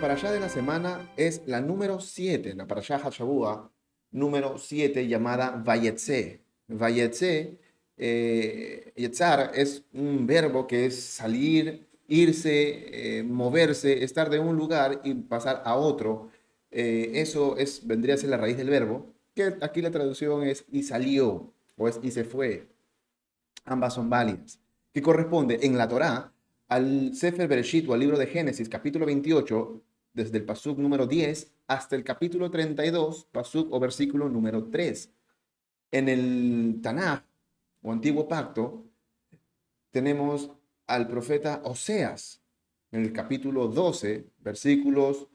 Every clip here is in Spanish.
Nuestra parashá de la semana es la número 7, la parashá Hashabua, número 7, llamada Vayetze. Vayetze, eh, Yetzar, es un verbo que es salir, irse, eh, moverse, estar de un lugar y pasar a otro. Eh, eso es, vendría a ser la raíz del verbo, que aquí la traducción es y salió, o es y se fue. Ambas son válidas. Que corresponde en la Torá al Sefer Bereshit o al libro de Génesis, capítulo 28, desde el pasuk número 10 hasta el capítulo 32, pasuk o versículo número 3. En el Tanaj o Antiguo Pacto tenemos al profeta Oseas en el capítulo 12, versículos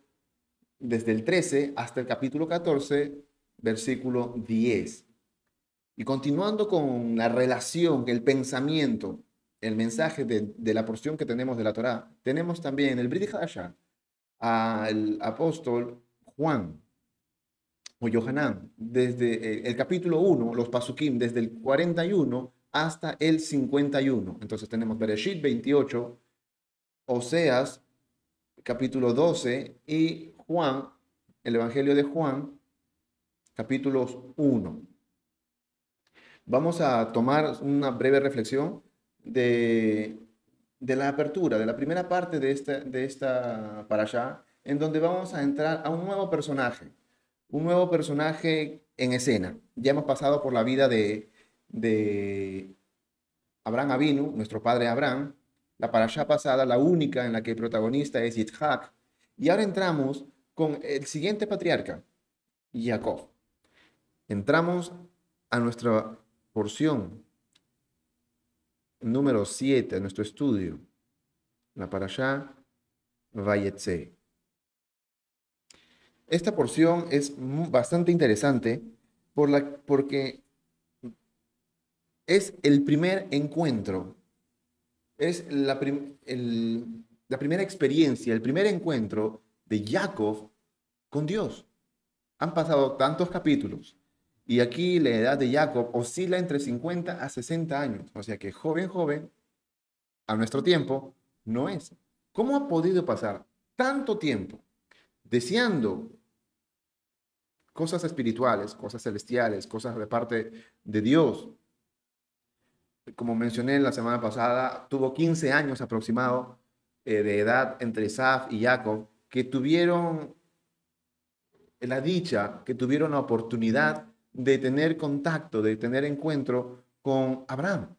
desde el 13 hasta el capítulo 14, versículo 10. Y continuando con la relación, el pensamiento el mensaje de, la porción que tenemos de la Torá, tenemos también el Brit Hadashah al apóstol Juan o Yohanan, desde el capítulo 1, los Pasukim, desde el 41 hasta el 51. Entonces tenemos Bereshit 28, Oseas capítulo 12 y Juan, el Evangelio de Juan, capítulos 1. Vamos a tomar una breve reflexión de, la apertura, de la primera parte de esta, de esta para allá, en donde vamos a entrar a un nuevo personaje, un nuevo personaje en escena. Ya hemos pasado por la vida de, de Abraham Avinu, nuestro padre Abraham, la para allá pasada, la única en la que el protagonista es Yitzhak, y ahora entramos con el siguiente patriarca, Jacob. Entramos a nuestra porción número 7 de nuestro estudio, la allá Vayetse. Esta porción es bastante interesante por la, porque es el primer encuentro, es la, la primera experiencia, el primer encuentro de Jacob con Dios. Han pasado tantos capítulos, y aquí la edad de Jacob oscila entre 50 a 60 años. O sea que joven, joven, a nuestro tiempo, no es. ¿Cómo ha podido pasar tanto tiempo deseando cosas espirituales, cosas celestiales, cosas de parte de Dios? Como mencioné la semana pasada, tuvo 15 años aproximado eh, de edad entre Isaac y Jacob, que tuvieron la dicha, que tuvieron la oportunidad de tener contacto, de tener encuentro con Abraham.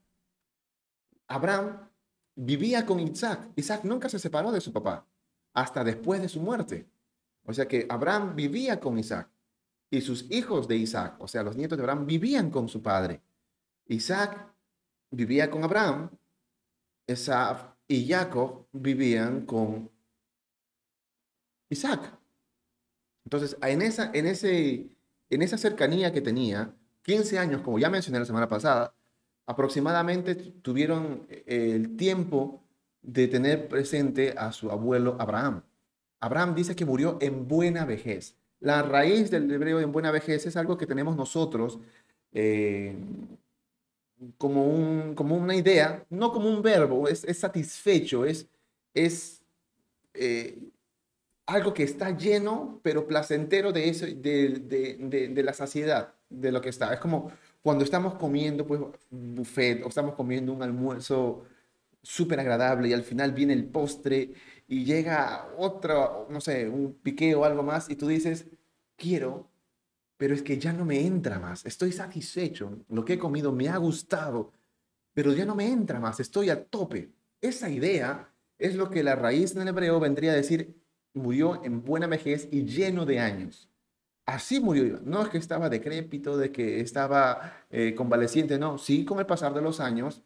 Abraham vivía con Isaac. Isaac nunca se separó de su papá hasta después de su muerte. O sea que Abraham vivía con Isaac y sus hijos de Isaac, o sea, los nietos de Abraham, vivían con su padre. Isaac vivía con Abraham, Isaac y Jacob vivían con Isaac. Entonces, en, esa, en ese en esa cercanía que tenía, 15 años, como ya mencioné la semana pasada, aproximadamente tuvieron eh, el tiempo de tener presente a su abuelo Abraham. Abraham dice que murió en buena vejez. La raíz del hebreo en buena vejez es algo que tenemos nosotros eh, como, un, como una idea, no como un verbo, es, satisfecho, es, es eh, algo que está lleno, pero placentero de, eso, de, la saciedad de lo que está. Es como cuando estamos comiendo pues, buffet o estamos comiendo un almuerzo súper agradable y al final viene el postre y llega otro, no sé, un piqueo o algo más y tú dices, quiero, pero es que ya no me entra más, estoy satisfecho, lo que he comido me ha gustado, pero ya no me entra más, estoy a tope. Esa idea es lo que la raíz en el hebreo vendría a decir murió en buena vejez y lleno de años. Así murió. No es que estaba decrépito, de que estaba eh, convaleciente, no. Sí, con el pasar de los años,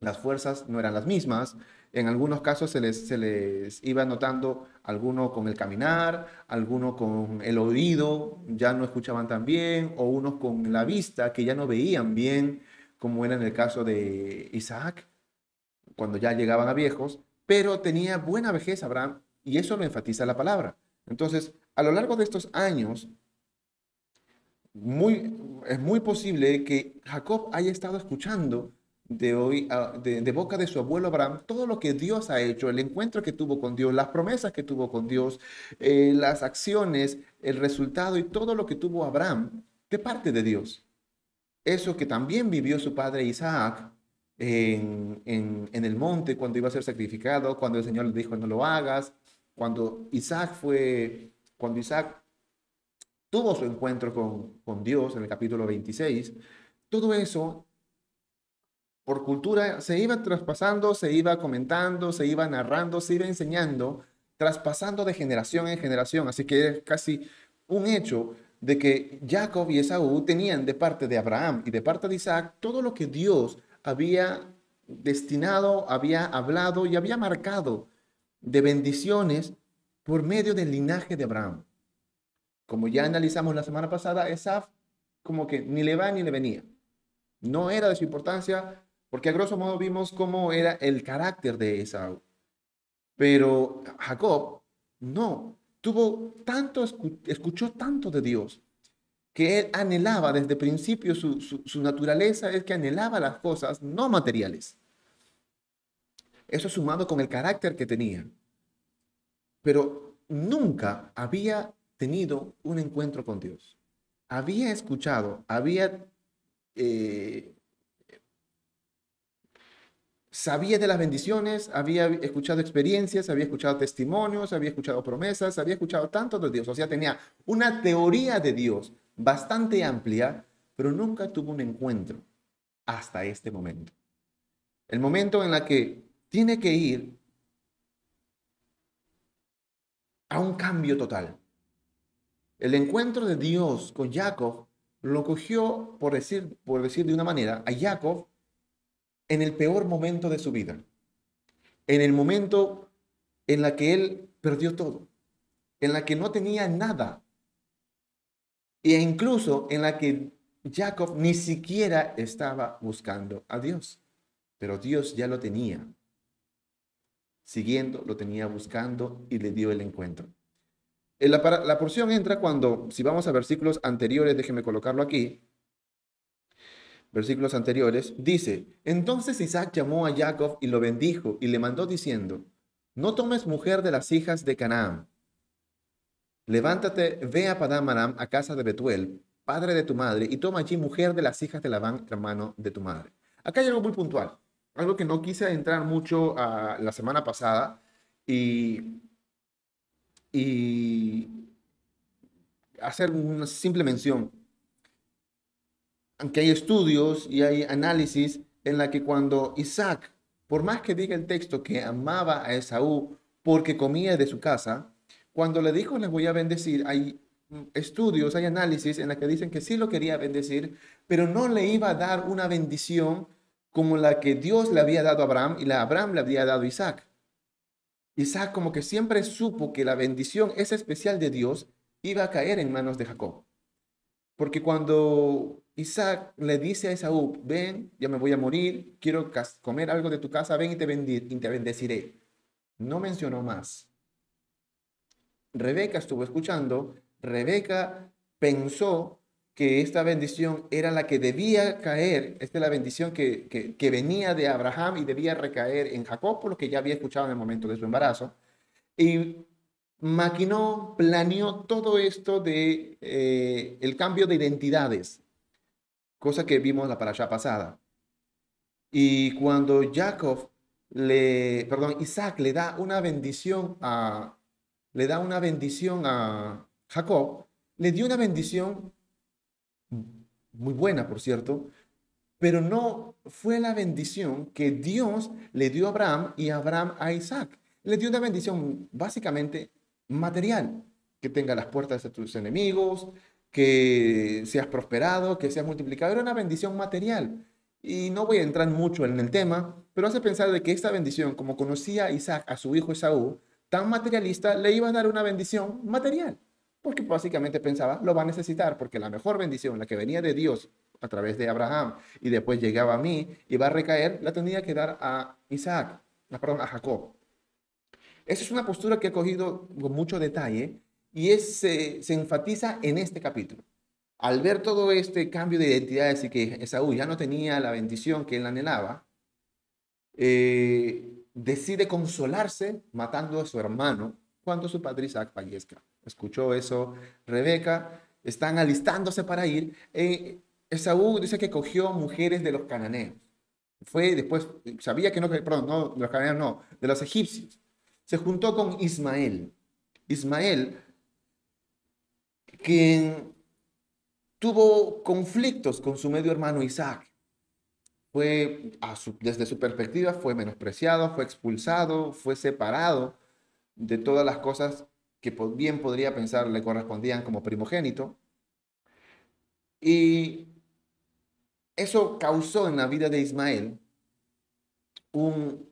las fuerzas no eran las mismas. En algunos casos se les, se les iba notando alguno con el caminar, alguno con el oído, ya no escuchaban tan bien, o unos con la vista, que ya no veían bien, como era en el caso de Isaac, cuando ya llegaban a viejos. Pero tenía buena vejez Abraham y eso lo enfatiza la palabra. Entonces, a lo largo de estos años, muy, es muy posible que Jacob haya estado escuchando de, hoy, de, boca de su abuelo Abraham todo lo que Dios ha hecho, el encuentro que tuvo con Dios, las promesas que tuvo con Dios, eh, las acciones, el resultado y todo lo que tuvo Abraham de parte de Dios. Eso que también vivió su padre Isaac en, en, el monte cuando iba a ser sacrificado, cuando el Señor le dijo no lo hagas, cuando Isaac fue, cuando Isaac tuvo su encuentro con, con Dios en el capítulo 26, todo eso por cultura se iba traspasando, se iba comentando, se iba narrando, se iba enseñando, traspasando de generación en generación. Así que es casi un hecho de que Jacob y Esaú tenían de parte de Abraham y de parte de Isaac todo lo que Dios había destinado, había hablado y había marcado de bendiciones por medio del linaje de Abraham. Como ya analizamos la semana pasada, Esaf como que ni le va ni le venía. No era de su importancia, porque a grosso modo vimos cómo era el carácter de Esaú. Pero Jacob no, tuvo tanto, escuchó tanto de Dios, que él anhelaba desde el principio, su, su naturaleza es que anhelaba las cosas no materiales. Eso sumado con el carácter que tenía. Pero nunca había tenido un encuentro con Dios. Había escuchado, había eh, sabía de las bendiciones, había escuchado experiencias, había escuchado testimonios, había escuchado promesas, había escuchado tanto de Dios. O sea, tenía una teoría de Dios bastante amplia, pero nunca tuvo un encuentro hasta este momento. El momento en el que tiene que ir a un cambio total. El encuentro de Dios con Jacob lo cogió, por decir, por decir de una manera, a Jacob en el peor momento de su vida, en el momento en la que él perdió todo, en la que no tenía nada, e incluso en la que Jacob ni siquiera estaba buscando a Dios, pero Dios ya lo tenía. Siguiendo, lo tenía buscando y le dio el encuentro. La, porción entra cuando, si vamos a versículos anteriores, déjeme colocarlo aquí, versículos anteriores, dice, entonces Isaac llamó a Jacob y lo bendijo y le mandó diciendo, no tomes mujer de las hijas de Canaán. Levántate, ve a Padam a casa de Betuel, padre de tu madre, y toma allí mujer de las hijas de Labán, hermano de tu madre. Acá hay algo muy puntual, algo que no quise entrar mucho a la semana pasada y, y hacer una simple mención. Aunque hay estudios y hay análisis en la que cuando Isaac, por más que diga el texto que amaba a Esaú porque comía de su casa, cuando le dijo les voy a bendecir, hay estudios, hay análisis en la que dicen que sí lo quería bendecir, pero no le iba a dar una bendición como la que Dios le había dado a Abraham y la Abraham le había dado a Isaac. Isaac como que siempre supo que la bendición esa especial de Dios iba a caer en manos de Jacob. Porque cuando Isaac le dice a Esaú, ven, ya me voy a morir, quiero comer algo de tu casa, ven y te, bendeciré. No mencionó más. Rebeca estuvo escuchando, Rebeca pensó que esta bendición era la que debía caer, esta es la bendición que, que, venía de Abraham y debía recaer en Jacob, por lo que ya había escuchado en el momento de su embarazo. Y maquinó, planeó todo esto de eh, el cambio de identidades cosa que vimos la parasha pasada. Y cuando Jacob le, perdón, Isaac le da una bendición a, le da una bendición a Jacob, le dio una bendición muy buena, por cierto, pero no fue la bendición que Dios le dio a Abraham y Abraham a Isaac. Le dio una bendición básicamente material, que tenga las puertas de tus enemigos, que seas prosperado, que seas multiplicado. Era una bendición material. Y no voy a entrar mucho en el tema, pero hace pensar de que esta bendición, como conocía Isaac, a su hijo Esaú, tan materialista, le iba a dar una bendición material. Porque básicamente pensaba, lo va a necesitar, porque la mejor bendición, la que venía de Dios a través de Abraham y después llegaba a mí va a recaer, la tenía que dar a Isaac, perdón, a Jacob. Esa es una postura que he cogido con mucho detalle y se, enfatiza en este capítulo. Al ver todo este cambio de identidades y que Esaú ya no tenía la bendición que él anhelaba, eh, decide consolarse matando a su hermano cuando su padre Isaac fallezca. Escuchó eso Rebeca, están alistándose para ir. Eh, Esaú dice que cogió mujeres de los cananeos. Fue después, sabía que no, perdón, no, de los cananeos no, de los egipcios. Se juntó con Ismael. Ismael, quien tuvo conflictos con su medio hermano Isaac. Fue, desde su perspectiva, fue menospreciado, fue expulsado, fue separado de todas las cosas que bien podría pensar le correspondían como primogénito. Y eso causó en la vida de Ismael un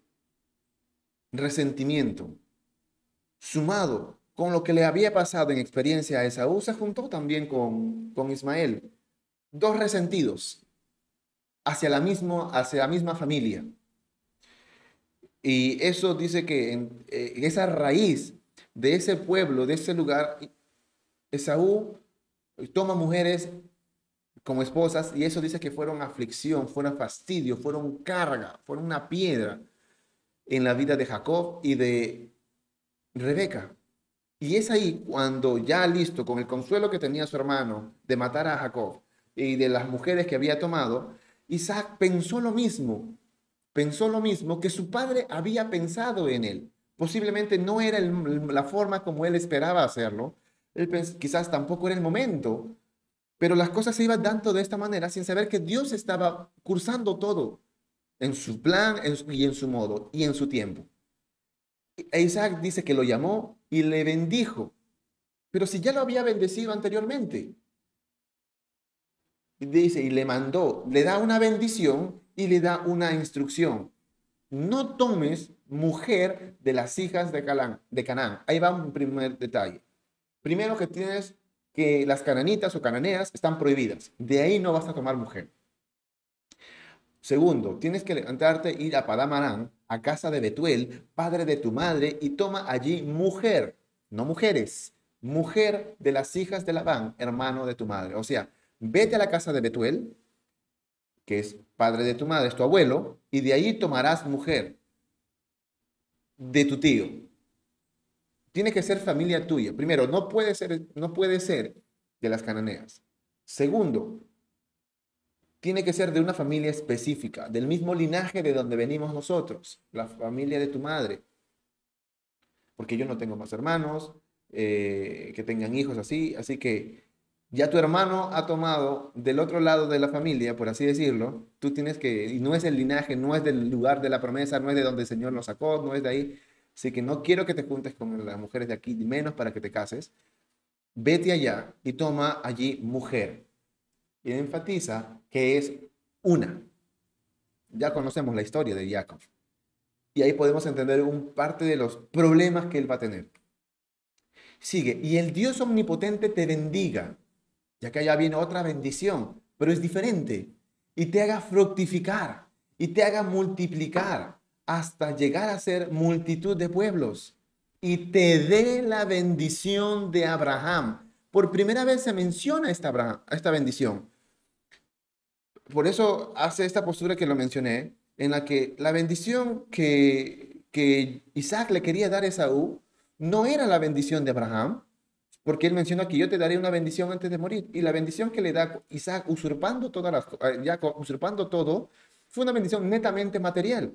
resentimiento, sumado con lo que le había pasado en experiencia a Esaú, se juntó también con, con Ismael. Dos resentidos hacia la, mismo, hacia la misma familia. Y eso dice que en, eh, esa raíz de ese pueblo, de ese lugar, Esaú toma mujeres como esposas y eso dice que fueron aflicción, fueron fastidio, fueron carga, fueron una piedra en la vida de Jacob y de Rebeca. Y es ahí cuando ya listo, con el consuelo que tenía su hermano de matar a Jacob y de las mujeres que había tomado, Isaac pensó lo mismo, pensó lo mismo que su padre había pensado en él. Posiblemente no era la forma como él esperaba hacerlo, quizás tampoco era el momento, pero las cosas se iban dando de esta manera sin saber que Dios estaba cursando todo en su plan y en su modo y en su tiempo. E Isaac dice que lo llamó y le bendijo. Pero si ya lo había bendecido anteriormente. Dice, y le mandó, le da una bendición y le da una instrucción. No tomes mujer de las hijas de, Calán, de Canaán. Ahí va un primer detalle. Primero que tienes que las cananitas o cananeas están prohibidas. De ahí no vas a tomar mujer. Segundo, tienes que levantarte, ir a Padamarán, a casa de Betuel, padre de tu madre, y toma allí mujer, no mujeres, mujer de las hijas de Labán, hermano de tu madre. O sea, vete a la casa de Betuel, que es padre de tu madre, es tu abuelo, y de ahí tomarás mujer de tu tío. Tiene que ser familia tuya. Primero, no puede ser, no puede ser de las cananeas. Segundo, tiene que ser de una familia específica, del mismo linaje de donde venimos nosotros, la familia de tu madre. Porque yo no tengo más hermanos eh, que tengan hijos así, así que ya tu hermano ha tomado del otro lado de la familia, por así decirlo, tú tienes que, y no es el linaje, no es del lugar de la promesa, no es de donde el Señor lo sacó, no es de ahí, así que no quiero que te juntes con las mujeres de aquí, menos para que te cases, vete allá y toma allí mujer y enfatiza que es una. Ya conocemos la historia de Jacob. Y ahí podemos entender un parte de los problemas que él va a tener. Sigue, y el Dios omnipotente te bendiga, ya que allá viene otra bendición, pero es diferente, y te haga fructificar, y te haga multiplicar, hasta llegar a ser multitud de pueblos, y te dé la bendición de Abraham. Por primera vez se menciona esta, esta bendición. Por eso hace esta postura que lo mencioné, en la que la bendición que, que Isaac le quería dar a Esaú no era la bendición de Abraham, porque él menciona que yo te daré una bendición antes de morir. Y la bendición que le da Isaac usurpando, todas las, ya usurpando todo, fue una bendición netamente material.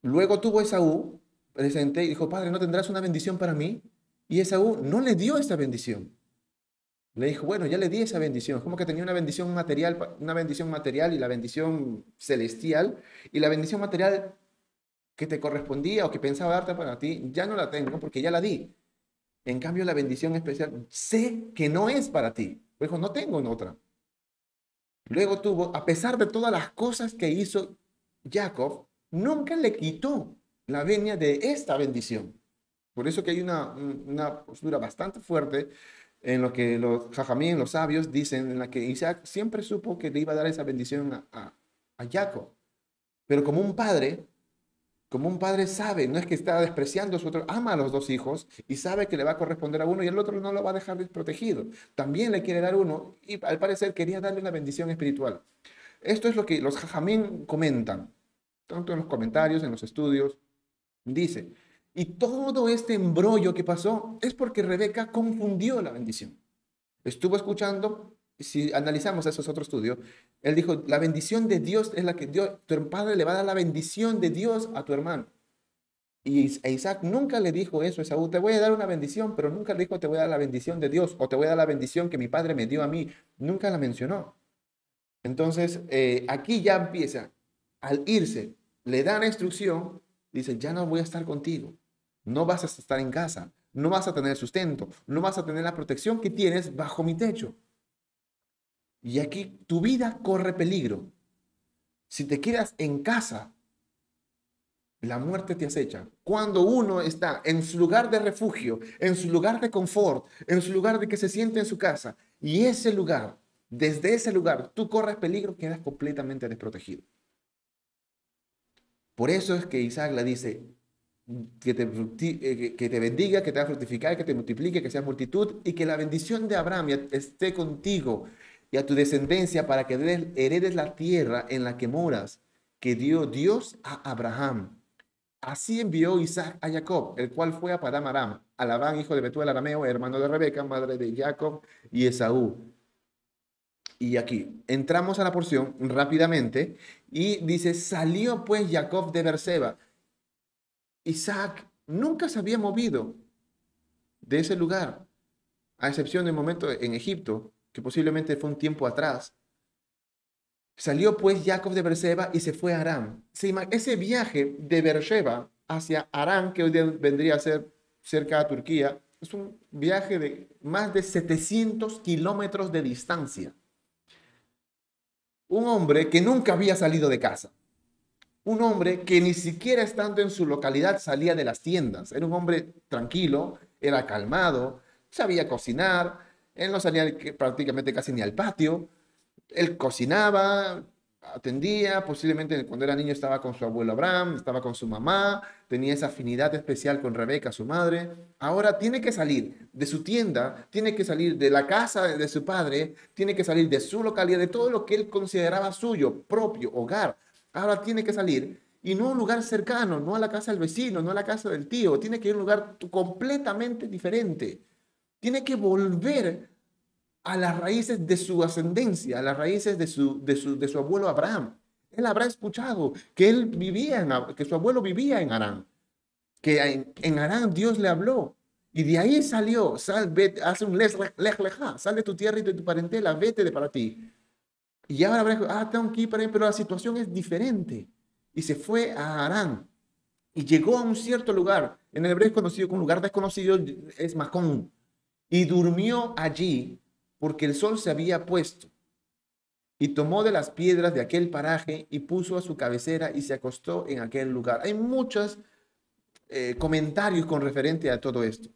Luego tuvo Esaú presente y dijo, Padre, ¿no tendrás una bendición para mí? Y Esaú no le dio esa bendición. Le dijo, bueno, ya le di esa bendición. Es como que tenía una bendición material, una bendición material y la bendición celestial. Y la bendición material que te correspondía o que pensaba darte para ti, ya no la tengo porque ya la di. En cambio, la bendición especial, sé que no es para ti. Dijo, no tengo en otra. Luego tuvo, a pesar de todas las cosas que hizo Jacob, nunca le quitó la venia de esta bendición. Por eso que hay una, una postura bastante fuerte en lo que los jajamín, los sabios, dicen en la que Isaac siempre supo que le iba a dar esa bendición a, Jacob. Pero como un padre, como un padre sabe, no es que está despreciando a su otro, ama a los dos hijos y sabe que le va a corresponder a uno y el otro no lo va a dejar desprotegido. También le quiere dar uno y al parecer quería darle una bendición espiritual. Esto es lo que los jajamín comentan, tanto en los comentarios, en los estudios. Dice, y todo este embrollo que pasó es porque Rebeca confundió la bendición. Estuvo escuchando, si analizamos esos otro estudio, él dijo, la bendición de Dios es la que Dios, tu padre le va a dar la bendición de Dios a tu hermano. Y e Isaac nunca le dijo eso a Esaú, te voy a dar una bendición, pero nunca le dijo, te voy a dar la bendición de Dios o te voy a dar la bendición que mi padre me dio a mí. Nunca la mencionó. Entonces, eh, aquí ya empieza, al irse, le dan instrucción, dice, ya no voy a estar contigo, no vas a estar en casa, no vas a tener sustento, no vas a tener la protección que tienes bajo mi techo. Y aquí tu vida corre peligro. Si te quedas en casa, la muerte te acecha. Cuando uno está en su lugar de refugio, en su lugar de confort, en su lugar de que se siente en su casa, y ese lugar, desde ese lugar, tú corres peligro, quedas completamente desprotegido. Por eso es que Isaac le dice, que te, eh, que te bendiga, que te va a fructificar, que te multiplique, que seas multitud, y que la bendición de Abraham esté contigo y a tu descendencia para que heredes la tierra en la que moras, que dio Dios a Abraham. Así envió Isaac a Jacob, el cual fue a Padam Aram, a hijo de Betuel arameo, hermano de Rebeca, madre de Jacob y Esaú. Y aquí entramos a la porción rápidamente y dice, salió pues Jacob de Berseba. Isaac nunca se había movido de ese lugar, a excepción del momento en Egipto, que posiblemente fue un tiempo atrás. Salió pues Jacob de Berseba y se fue a Aram. Ese viaje de Beersheba hacia Aram, que hoy vendría a ser cerca de Turquía, es un viaje de más de 700 kilómetros de distancia. Un hombre que nunca había salido de casa. Un hombre que ni siquiera estando en su localidad salía de las tiendas. Era un hombre tranquilo, era calmado, sabía cocinar, él no salía prácticamente casi ni al patio, él cocinaba, atendía, posiblemente cuando era niño estaba con su abuelo Abraham, estaba con su mamá, tenía esa afinidad especial con Rebeca, su madre. Ahora tiene que salir de su tienda, tiene que salir de la casa de su padre, tiene que salir de su localidad, de todo lo que él consideraba suyo, propio, hogar. Ahora tiene que salir y no a un lugar cercano, no a la casa del vecino, no a la casa del tío, tiene que ir a un lugar completamente diferente. Tiene que volver a las raíces de su ascendencia, a las raíces de su, de su, de su abuelo Abraham. Él habrá escuchado que él vivía en, que su abuelo vivía en Arán, que en, en Arán Dios le habló. Y de ahí salió, sal, vete, hace un lej, lej, sal de tu tierra y de tu parentela, vete de para ti. Y ahora habrá, ah, tengo que ir para ahí, pero la situación es diferente. Y se fue a Arán y llegó a un cierto lugar, en el hebreo es conocido como lugar desconocido, es Macón, y durmió allí porque el sol se había puesto. Y tomó de las piedras de aquel paraje y puso a su cabecera y se acostó en aquel lugar. Hay muchos eh, comentarios con referente a todo esto.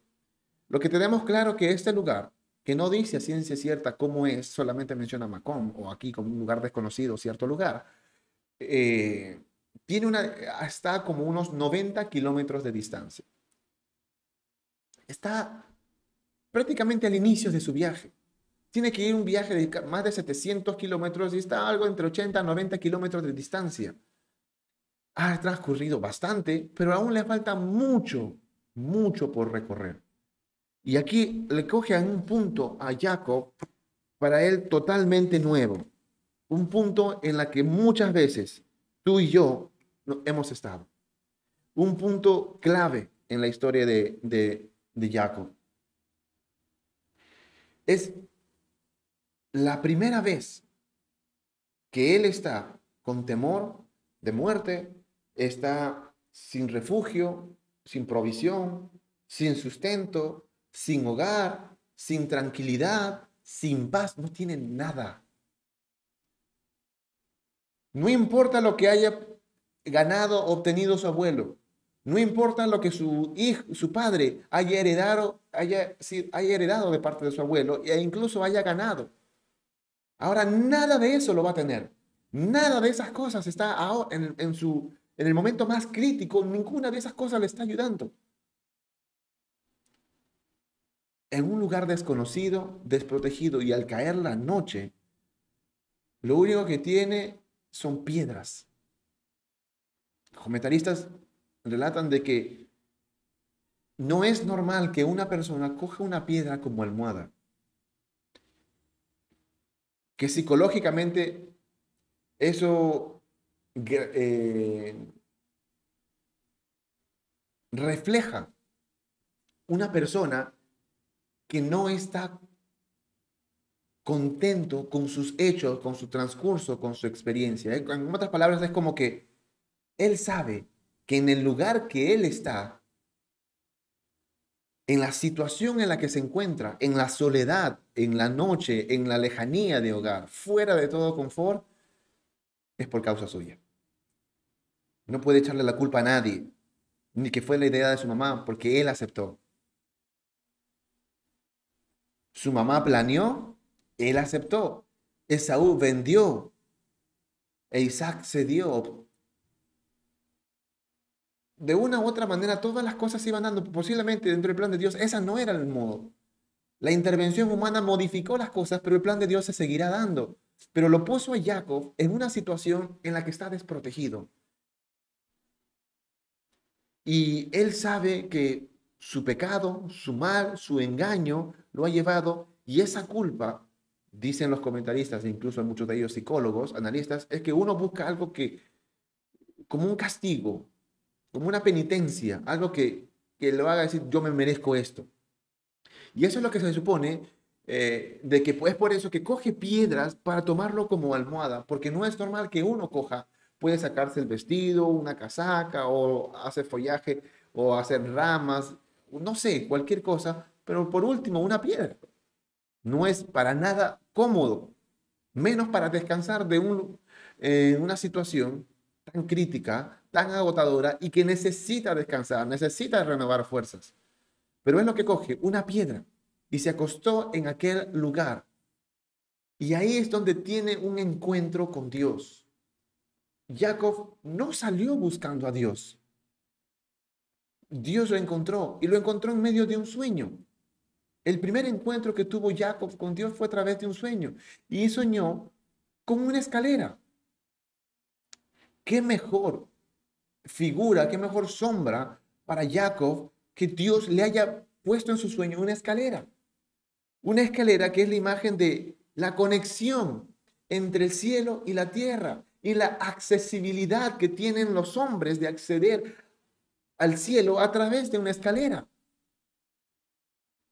Lo que tenemos claro que este lugar, que no dice a ciencia cierta cómo es, solamente menciona Macón o aquí como un lugar desconocido, cierto lugar, eh, tiene una, está como unos 90 kilómetros de distancia. Está prácticamente al inicio de su viaje tiene que ir un viaje de más de 700 kilómetros y está algo entre 80 y 90 kilómetros de distancia. Ha transcurrido bastante, pero aún le falta mucho, mucho por recorrer. Y aquí le coge a un punto a Jacob para él totalmente nuevo. Un punto en la que muchas veces tú y yo hemos estado. Un punto clave en la historia de, de, de Jacob. Es la primera vez que él está con temor de muerte, está sin refugio, sin provisión, sin sustento, sin hogar, sin tranquilidad, sin paz, no tiene nada. No importa lo que haya ganado, obtenido su abuelo, no importa lo que su hijo, su padre haya heredado, haya, heredado de parte de su abuelo e incluso haya ganado. Ahora nada de eso lo va a tener. Nada de esas cosas está en, en, su, en el momento más crítico. Ninguna de esas cosas le está ayudando. En un lugar desconocido, desprotegido y al caer la noche, lo único que tiene son piedras. Los comentaristas relatan de que no es normal que una persona coja una piedra como almohada. Que psicológicamente eso eh, refleja una persona que no está contento con sus hechos, con su transcurso, con su experiencia. En otras palabras, es como que él sabe que en el lugar que él está, en la situación en la que se encuentra, en la soledad, en la noche, en la lejanía de hogar, fuera de todo confort, es por causa suya. No puede echarle la culpa a nadie, ni que fue la idea de su mamá, porque él aceptó. Su mamá planeó, él aceptó. Esaú vendió. E Isaac cedió. De una u otra manera, todas las cosas se iban dando. Posiblemente dentro del plan de Dios, esa no era el modo. La intervención humana modificó las cosas, pero el plan de Dios se seguirá dando. Pero lo puso a Jacob en una situación en la que está desprotegido. Y él sabe que su pecado, su mal, su engaño lo ha llevado y esa culpa, dicen los comentaristas, incluso muchos de ellos psicólogos, analistas, es que uno busca algo que, como un castigo, como una penitencia, algo que, que lo haga decir, yo me merezco esto. Y eso es lo que se supone eh, de que es por eso que coge piedras para tomarlo como almohada, porque no es normal que uno coja, puede sacarse el vestido, una casaca, o hacer follaje, o hacer ramas, no sé, cualquier cosa, pero por último, una piedra. No es para nada cómodo, menos para descansar de un, una situación tan crítica, tan agotadora y que necesita descansar, necesita renovar fuerzas. Pero es lo que coge, una piedra, y se acostó en aquel lugar. Y ahí es donde tiene un encuentro con Dios. Jacob no salió buscando a Dios. Dios lo encontró y lo encontró en medio de un sueño. El primer encuentro que tuvo Jacob con Dios fue a través de un sueño y soñó con una escalera. ¿Qué mejor figura, qué mejor sombra para Jacob que Dios le haya puesto en su sueño una escalera? Una escalera que es la imagen de la conexión entre el cielo y la tierra y la accesibilidad que tienen los hombres de acceder al cielo a través de una escalera.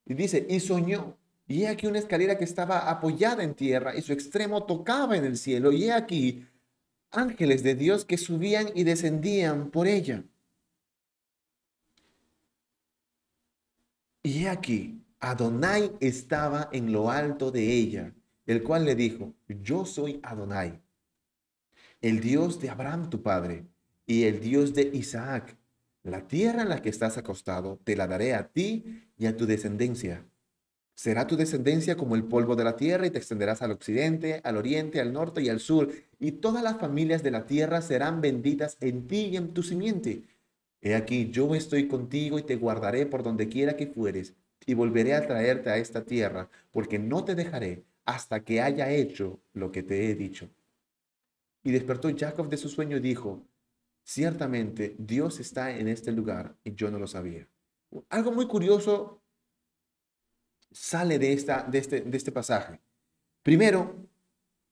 Y dice, y soñó, y he aquí una escalera que estaba apoyada en tierra y su extremo tocaba en el cielo, y he aquí ángeles de Dios que subían y descendían por ella. Y he aquí, Adonai estaba en lo alto de ella, el cual le dijo, yo soy Adonai, el Dios de Abraham tu padre, y el Dios de Isaac. La tierra en la que estás acostado te la daré a ti y a tu descendencia. Será tu descendencia como el polvo de la tierra y te extenderás al occidente, al oriente, al norte y al sur, y todas las familias de la tierra serán benditas en ti y en tu simiente. He aquí, yo estoy contigo y te guardaré por donde quiera que fueres, y volveré a traerte a esta tierra, porque no te dejaré hasta que haya hecho lo que te he dicho. Y despertó Jacob de su sueño y dijo, ciertamente Dios está en este lugar y yo no lo sabía. Algo muy curioso sale de, esta, de, este, de este pasaje. Primero,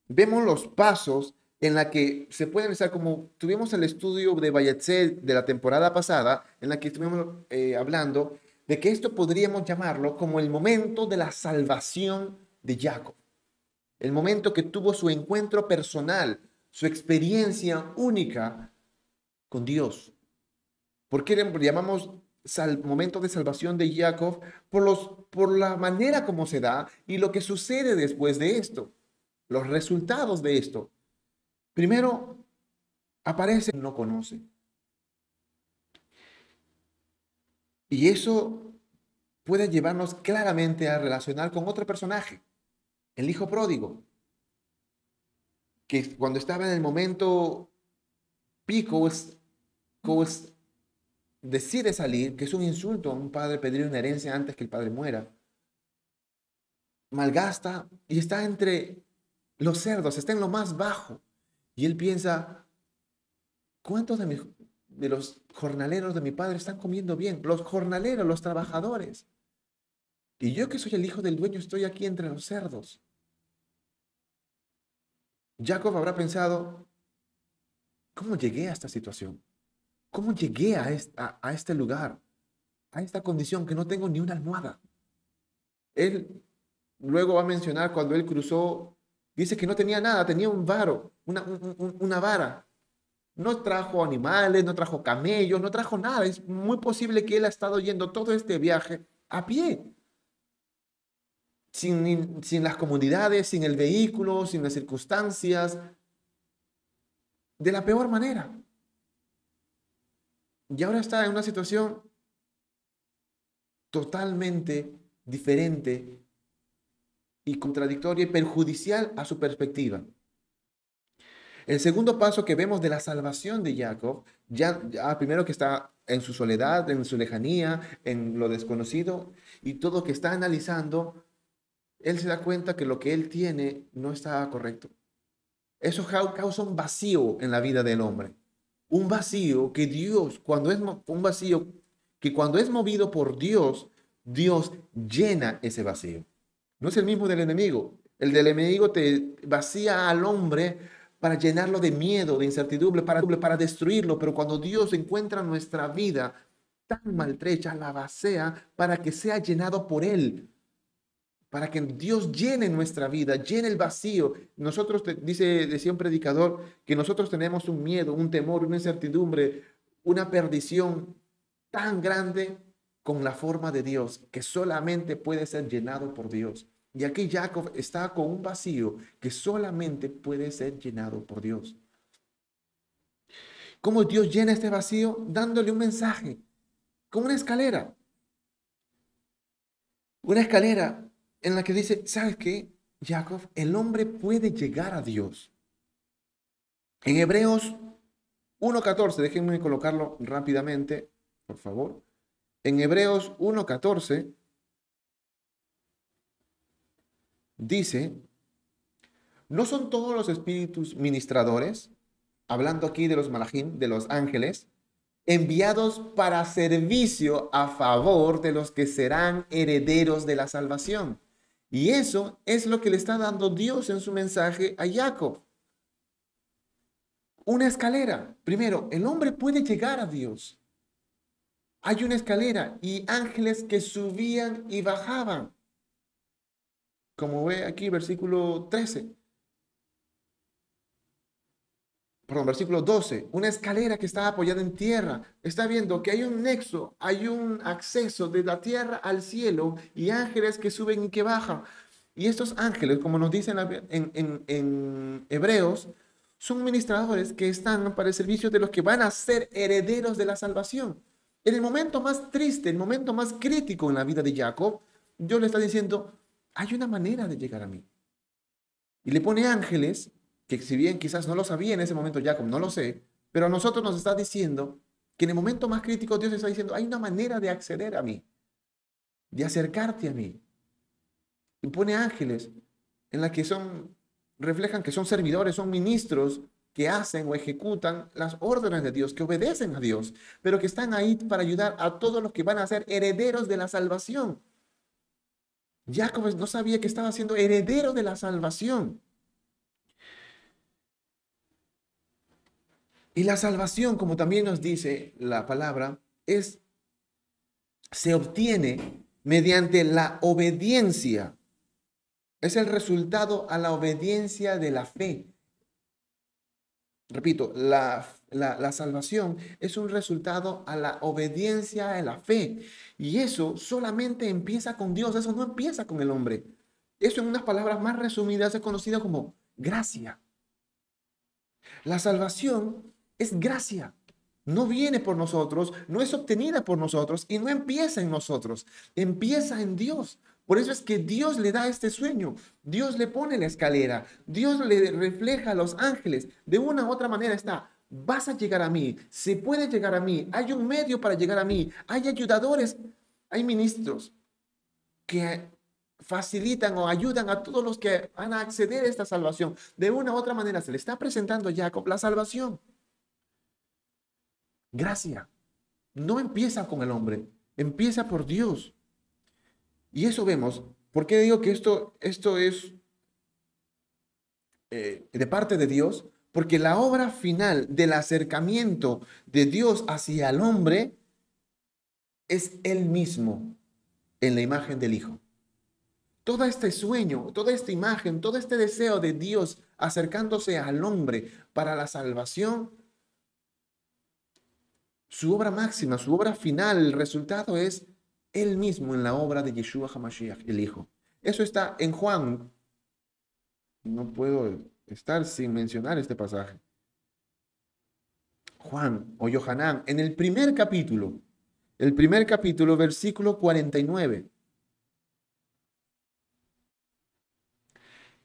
vemos los pasos en la que se puede realizar como tuvimos el estudio de Bayetzel de la temporada pasada, en la que estuvimos eh, hablando de que esto podríamos llamarlo como el momento de la salvación de Jacob. El momento que tuvo su encuentro personal, su experiencia única con Dios. ¿Por qué llamamos momento de salvación de Jacob? Por, los, por la manera como se da y lo que sucede después de esto, los resultados de esto. Primero, aparece, no conoce. Y eso puede llevarnos claramente a relacionar con otro personaje, el hijo pródigo, que cuando estaba en el momento pico, decide salir, que es un insulto a un padre pedir una herencia antes que el padre muera. Malgasta y está entre los cerdos, está en lo más bajo. Y él piensa, ¿cuántos de, de los jornaleros de mi padre están comiendo bien? Los jornaleros, los trabajadores. Y yo que soy el hijo del dueño estoy aquí entre los cerdos. Jacob habrá pensado, ¿cómo llegué a esta situación? ¿Cómo llegué a, este lugar? A esta condición que no tengo ni una almohada. Él luego va a mencionar cuando él cruzó, dice que no tenía nada, tenía un varo, una, una vara. No trajo animales, no trajo camellos, no trajo nada. Es muy posible que él ha estado yendo todo este viaje a pie. Sin, sin las comunidades, sin el vehículo, sin las circunstancias, de la peor manera. Y ahora está en una situación totalmente diferente y contradictoria y perjudicial a su perspectiva. El segundo paso que vemos de la salvación de Jacob, ya, primero que está en su soledad, en su lejanía, en lo desconocido, y todo que está analizando, él se da cuenta que lo que él tiene no está correcto. Eso causa un vacío en la vida del hombre. Un vacío que Dios, cuando es un vacío que cuando es movido por Dios, Dios llena ese vacío. No es el mismo del enemigo. El del enemigo te vacía al hombre para llenarlo de miedo, de incertidumbre, para, para destruirlo. Pero cuando Dios encuentra nuestra vida tan maltrecha, la vacía para que sea llenado por Él. Para que Dios llene nuestra vida, llene el vacío. Nosotros, dice, decía un predicador, que nosotros tenemos un miedo, un temor, una incertidumbre, una perdición tan grande con la forma de Dios que solamente puede ser llenado por Dios. Y aquí Jacob está con un vacío que solamente puede ser llenado por Dios. ¿Cómo Dios llena este vacío? Dándole un mensaje, como una escalera. Una escalera en la que dice, ¿sabes qué? Jacob, el hombre puede llegar a Dios. En Hebreos 1.14, déjenme colocarlo rápidamente, por favor en Hebreos 1.14 dice, ¿no son todos los espíritus ministradores, hablando aquí de los malajim, de los ángeles, enviados para servicio a favor de los que serán herederos de la salvación? Y eso es lo que le está dando Dios en su mensaje a Jacob. Una escalera. Primero, el hombre puede llegar a Dios hay una escalera y ángeles que subían y bajaban. Como ve aquí, versículo 13. Perdón, versículo 12. Una escalera que está apoyada en tierra. Está viendo que hay un nexo, hay un acceso de la tierra al cielo y ángeles que suben y que bajan. Y estos ángeles, como nos dicen en, en, en Hebreos, son ministradores que están para el servicio de los que van a ser herederos de la salvación. En el momento más triste, el momento más crítico en la vida de Jacob, Dios le está diciendo, hay una manera de llegar a mí. Y le pone ángeles, que si bien quizás no lo sabía en ese momento Jacob, no lo sé, pero a nosotros nos está diciendo que en el momento más crítico Dios está diciendo, hay una manera de acceder a mí, de acercarte a mí. Y pone ángeles en la que son, reflejan que son servidores, son ministros que hacen o ejecutan las órdenes de Dios, que obedecen a Dios, pero que están ahí para ayudar a todos los que van a ser herederos de la salvación. Jacob no sabía que estaba siendo heredero de la salvación. Y la salvación, como también nos dice la palabra, es se obtiene mediante la obediencia. Es el resultado a la obediencia de la fe. Repito, la, salvación es un resultado a la obediencia a la fe. Y eso solamente empieza con Dios, eso no empieza con el hombre. Eso en unas palabras más resumidas es conocido como gracia. La salvación es gracia. No viene por nosotros, no es obtenida por nosotros y no empieza en nosotros, empieza en Dios. Por eso es que Dios le da este sueño, Dios le pone la escalera, Dios le refleja a los ángeles. De una u otra manera está, vas a llegar a mí, se puede llegar a mí, hay un medio para llegar a mí, hay ayudadores, hay ministros que facilitan o ayudan a todos los que van a acceder a esta salvación. De una u otra manera se le está presentando a Jacob la salvación. Gracia. No empieza con el hombre, empieza por Dios. Y eso vemos. ¿Por qué digo que esto, esto es eh, de parte de Dios? Porque la obra final del acercamiento de Dios hacia el hombre es Él mismo en la imagen del Hijo. Todo este sueño, toda esta imagen, todo este deseo de Dios acercándose al hombre para la salvación, su obra máxima, su obra final, el resultado es Él mismo en la obra de Yeshua HaMashiach, el Hijo. Eso está en Juan. No puedo estar sin mencionar este pasaje. Juan o Yohanan, en el primer capítulo, el primer capítulo, versículo 49.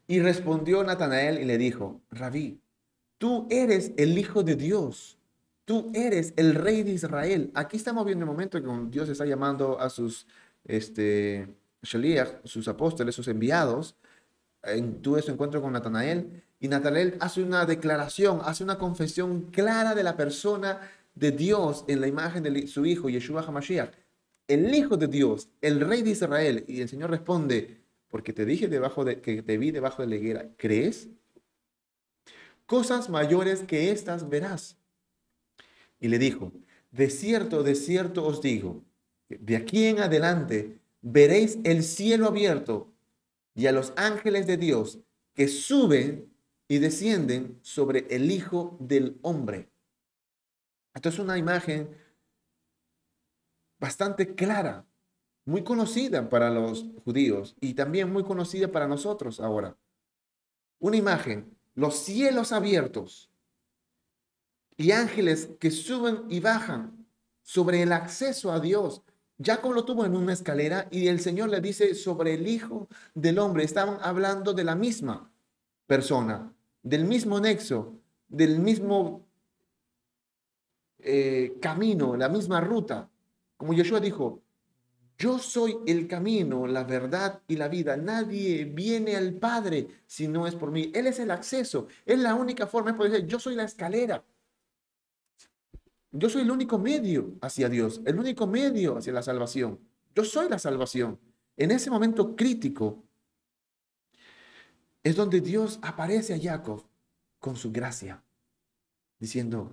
Y respondió Natanael y le dijo, Rabí, tú eres el Hijo de Dios, tú eres el Rey de Israel. Aquí estamos viendo el momento en que Dios está llamando a sus este, sus apóstoles, sus enviados, en, tuve su encuentro con Natanael y Natanael hace una declaración, hace una confesión clara de la persona de Dios en la imagen de su hijo, Yeshua HaMashiach, el hijo de Dios, el rey de Israel. Y el Señor responde, porque te dije debajo de, que te vi debajo de la higuera, ¿crees? Cosas mayores que estas verás. Y le dijo, de cierto, de cierto os digo, de aquí en adelante veréis el cielo abierto y a los ángeles de Dios que suben y descienden sobre el Hijo del Hombre. Esto es una imagen bastante clara, muy conocida para los judíos y también muy conocida para nosotros ahora. Una imagen, los cielos abiertos y ángeles que suben y bajan sobre el acceso a Dios. Jacob lo tuvo en una escalera y el Señor le dice sobre el Hijo del Hombre. Estaban hablando de la misma persona, del mismo nexo, del mismo eh, camino, la misma ruta. Como Yeshua dijo, yo soy el camino, la verdad y la vida. Nadie viene al Padre si no es por mí. Él es el acceso. Es la única forma. Es poder decir, yo soy la escalera. Yo soy el único medio hacia Dios, el único medio hacia la salvación. Yo soy la salvación. En ese momento crítico es donde Dios aparece a Jacob con su gracia, diciendo,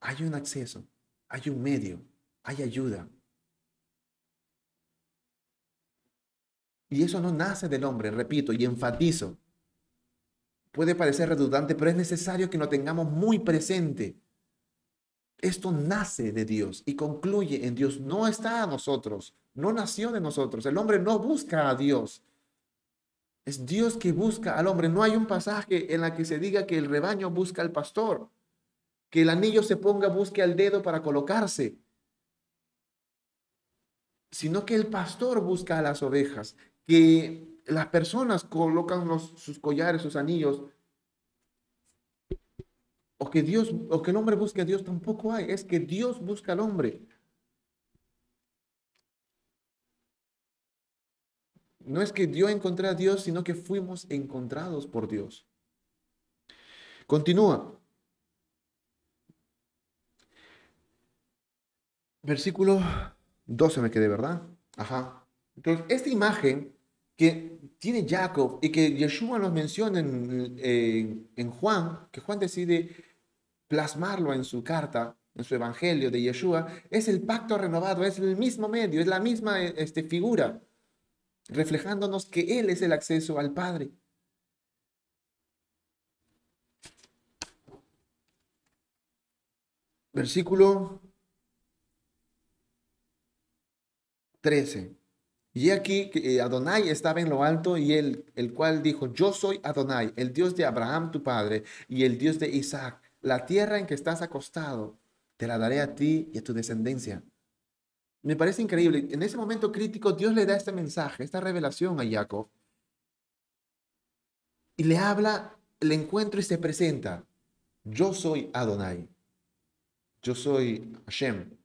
hay un acceso, hay un medio, hay ayuda. Y eso no nace del hombre, repito y enfatizo. Puede parecer redundante, pero es necesario que lo tengamos muy presente. Esto nace de Dios y concluye en Dios. No está a nosotros, no nació de nosotros. El hombre no busca a Dios. Es Dios que busca al hombre. No hay un pasaje en la que se diga que el rebaño busca al pastor que el anillo se ponga, busque al dedo para colocarse, sino que el pastor busca a las ovejas, que las personas colocan sus collares, sus anillos, o que Dios, o que el hombre busque a Dios, tampoco hay, es que Dios busca al hombre. No es que yo encontré a Dios, sino que fuimos encontrados por Dios. Continúa. Versículo 12 me quedé, ¿verdad? Ajá. Entonces, esta imagen que tiene Jacob y que Yeshua nos menciona en, en, Juan, que Juan decide plasmarlo en su carta, en su evangelio de Yeshua, es el pacto renovado, es el mismo medio, es la misma este, figura, reflejándonos que Él es el acceso al Padre. Versículo 13. Y aquí eh, Adonai estaba en lo alto y él, el cual dijo, yo soy Adonai, el Dios de Abraham tu padre y el Dios de Isaac. La tierra en que estás acostado, te la daré a ti y a tu descendencia. Me parece increíble. En ese momento crítico, Dios le da este mensaje, esta revelación a Jacob. Y le habla, le encuentro y se presenta. Yo soy Adonai. Yo soy Hashem.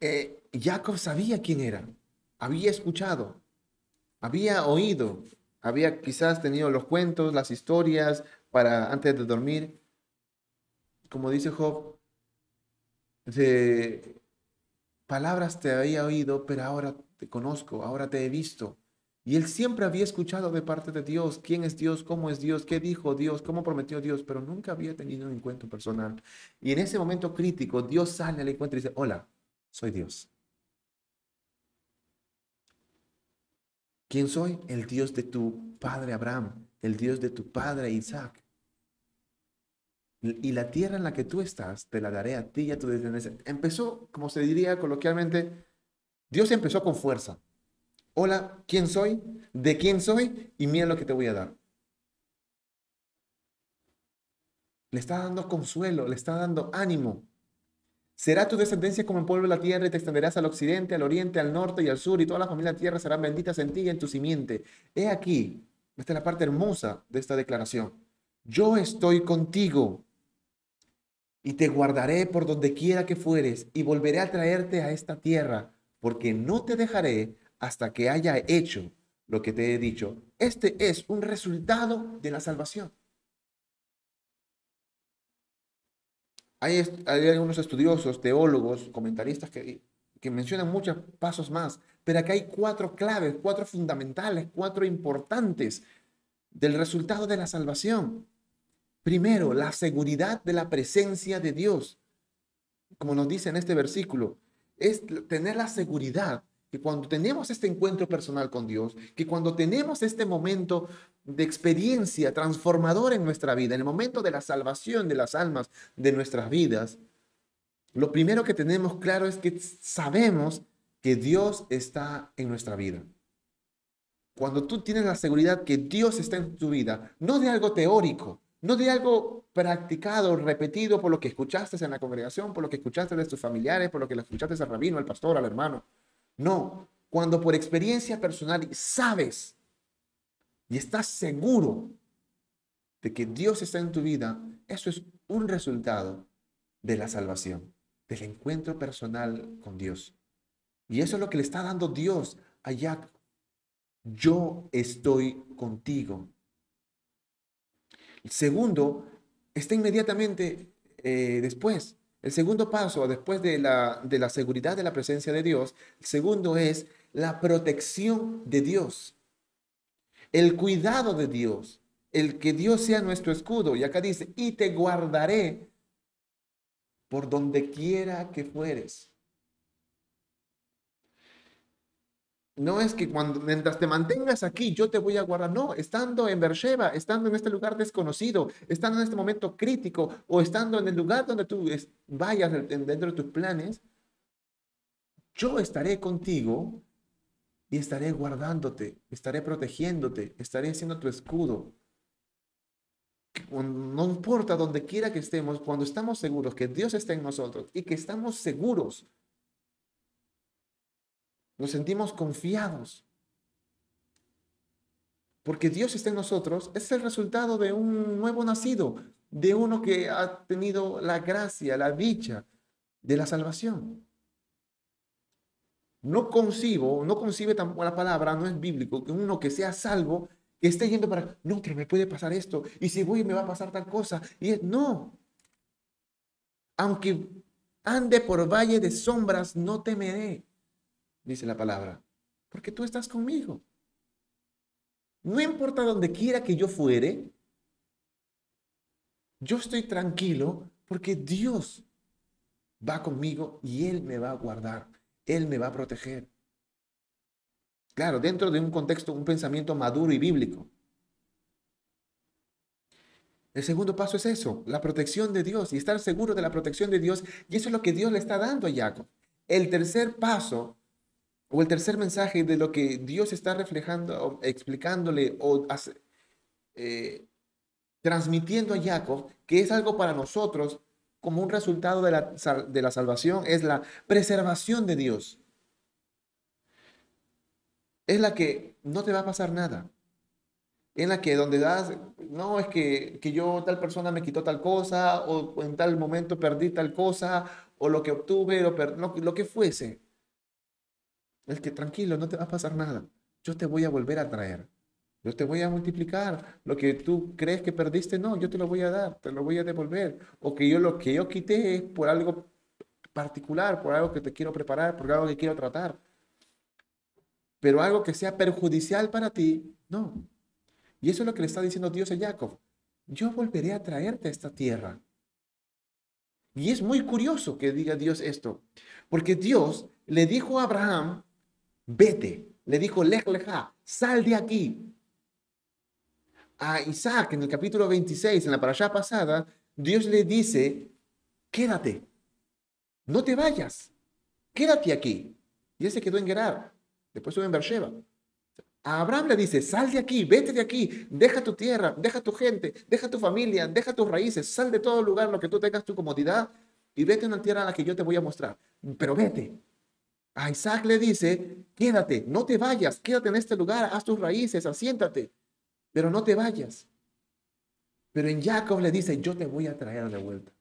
Eh, Jacob sabía quién era, había escuchado, había oído, había quizás tenido los cuentos, las historias para antes de dormir. Como dice Job, de palabras te había oído, pero ahora te conozco, ahora te he visto. Y él siempre había escuchado de parte de Dios quién es Dios, cómo es Dios, qué dijo Dios, cómo prometió Dios, pero nunca había tenido un encuentro personal. Y en ese momento crítico, Dios sale al encuentro y dice, hola, soy Dios. ¿Quién soy? El Dios de tu padre Abraham, el Dios de tu padre Isaac. Y la tierra en la que tú estás, te la daré a ti y a tu descendencia. Empezó, como se diría coloquialmente, Dios empezó con fuerza. Hola, ¿quién soy? ¿De quién soy? Y mira lo que te voy a dar. Le está dando consuelo, le está dando ánimo. Será tu descendencia como el pueblo de la tierra y te extenderás al occidente, al oriente, al norte y al sur y de la tierra serán benditas en ti y en tu simiente. He aquí, esta es la parte hermosa de esta declaración. Yo estoy contigo y te guardaré por donde quiera que fueres y volveré a traerte a esta tierra, porque no te dejaré hasta que haya hecho lo que te he dicho. Este es un resultado de la salvación. Hay, algunos estudiosos, teólogos, comentaristas que, que mencionan muchos pasos más, pero acá hay cuatro claves, cuatro fundamentales, cuatro importantes del resultado de la salvación. Primero, la seguridad de la presencia de Dios. Como nos dice en este versículo, es tener la seguridad que cuando tenemos este encuentro personal con Dios, que cuando tenemos este momento de experiencia transformadora en nuestra vida, en el momento de la salvación de las almas de nuestras vidas, lo primero que tenemos claro es que sabemos que Dios está en nuestra vida. Cuando tú tienes la seguridad que Dios está en tu vida, no de algo teórico, no de algo practicado, repetido por lo que escuchaste en la congregación, por lo que escuchaste de tus familiares, por lo que escuchaste al rabino, al pastor, al hermano. No, cuando por experiencia personal sabes y estás seguro de que Dios está en tu vida, eso es un resultado de la salvación, del encuentro personal con Dios. Y eso es lo que le está dando Dios a Jacob. Yo estoy contigo. El segundo está inmediatamente eh, después. El segundo paso, después de la, de la seguridad de la presencia de Dios, el segundo es la protección de Dios. El cuidado de Dios. El que Dios sea nuestro escudo. Y acá dice, y te guardaré por donde quiera que fueres. No es que cuando, mientras te mantengas aquí, yo te voy a guardar. No, estando en Beersheba, estando en este lugar desconocido, estando en este momento crítico o estando en el lugar donde tú vayas dentro de tus planes, yo estaré contigo y estaré guardándote, estaré protegiéndote, estaré siendo tu escudo. No importa donde quiera que estemos, cuando estamos seguros que Dios está en nosotros y que estamos seguros nos sentimos confiados. Porque Dios está en nosotros, es el resultado de un nuevo nacido, de uno que ha tenido la gracia, la dicha de la salvación. No concibo, no concibe tampoco la palabra, no es bíblico, que uno que sea salvo, que esté yendo para, no, pero me puede pasar esto, y si voy me va a pasar tal cosa. Y es, no. Aunque ande por valle de sombras, no temeré dice la palabra, porque tú estás conmigo. No importa donde quiera que yo fuere, yo estoy tranquilo porque Dios va conmigo y Él me va a guardar, Él me va a proteger. Claro, dentro de un contexto, un pensamiento maduro y bíblico. El segundo paso es eso, la protección de Dios y estar seguro de la protección de Dios. Y eso es lo que Dios le está dando a Jacob. El tercer paso o el tercer mensaje de lo que Dios está reflejando, explicándole o eh, transmitiendo a Jacob, que es algo para nosotros como un resultado de la, de la salvación, es la preservación de Dios. Es la que no te va a pasar nada. En la que donde das, no es que, que yo, tal persona me quitó tal cosa, o, en tal momento perdí tal cosa, o lo que obtuve, lo, lo que fuese Es que tranquilo, no te va a pasar nada. Yo te voy a volver a traer. Yo te voy a multiplicar. Lo que tú crees que perdiste, no, yo te lo voy a dar, te lo voy a devolver. O que yo lo que yo quité es por algo particular, por algo que te quiero preparar, por algo que quiero tratar. Pero algo que sea perjudicial para ti, no. Y eso es lo que le está diciendo Dios a Jacob. Yo volveré a traerte a esta tierra. Y es muy curioso que diga Dios esto, porque Dios le dijo a Abraham, vete, le dijo, lej leja, sal de aquí. A Isaac en el capítulo 26, en la parasha pasada, Dios le dice, quédate, no te vayas, quédate aquí. Y él se quedó en Gerar, después estuvo en Beersheba. A Abraham le dice, sal de aquí, vete de aquí, deja tu tierra, deja tu gente, deja tu familia, deja tus raíces, sal de todo lugar, lo que tú tengas tu comodidad y vete a una tierra a la que yo te voy a mostrar. Pero vete. A Isaac le dice, quédate, no te vayas, quédate en este lugar, haz tus raíces, asiéntate, pero no te vayas. Pero en Jacob le dice, yo te voy a traer de vuelta.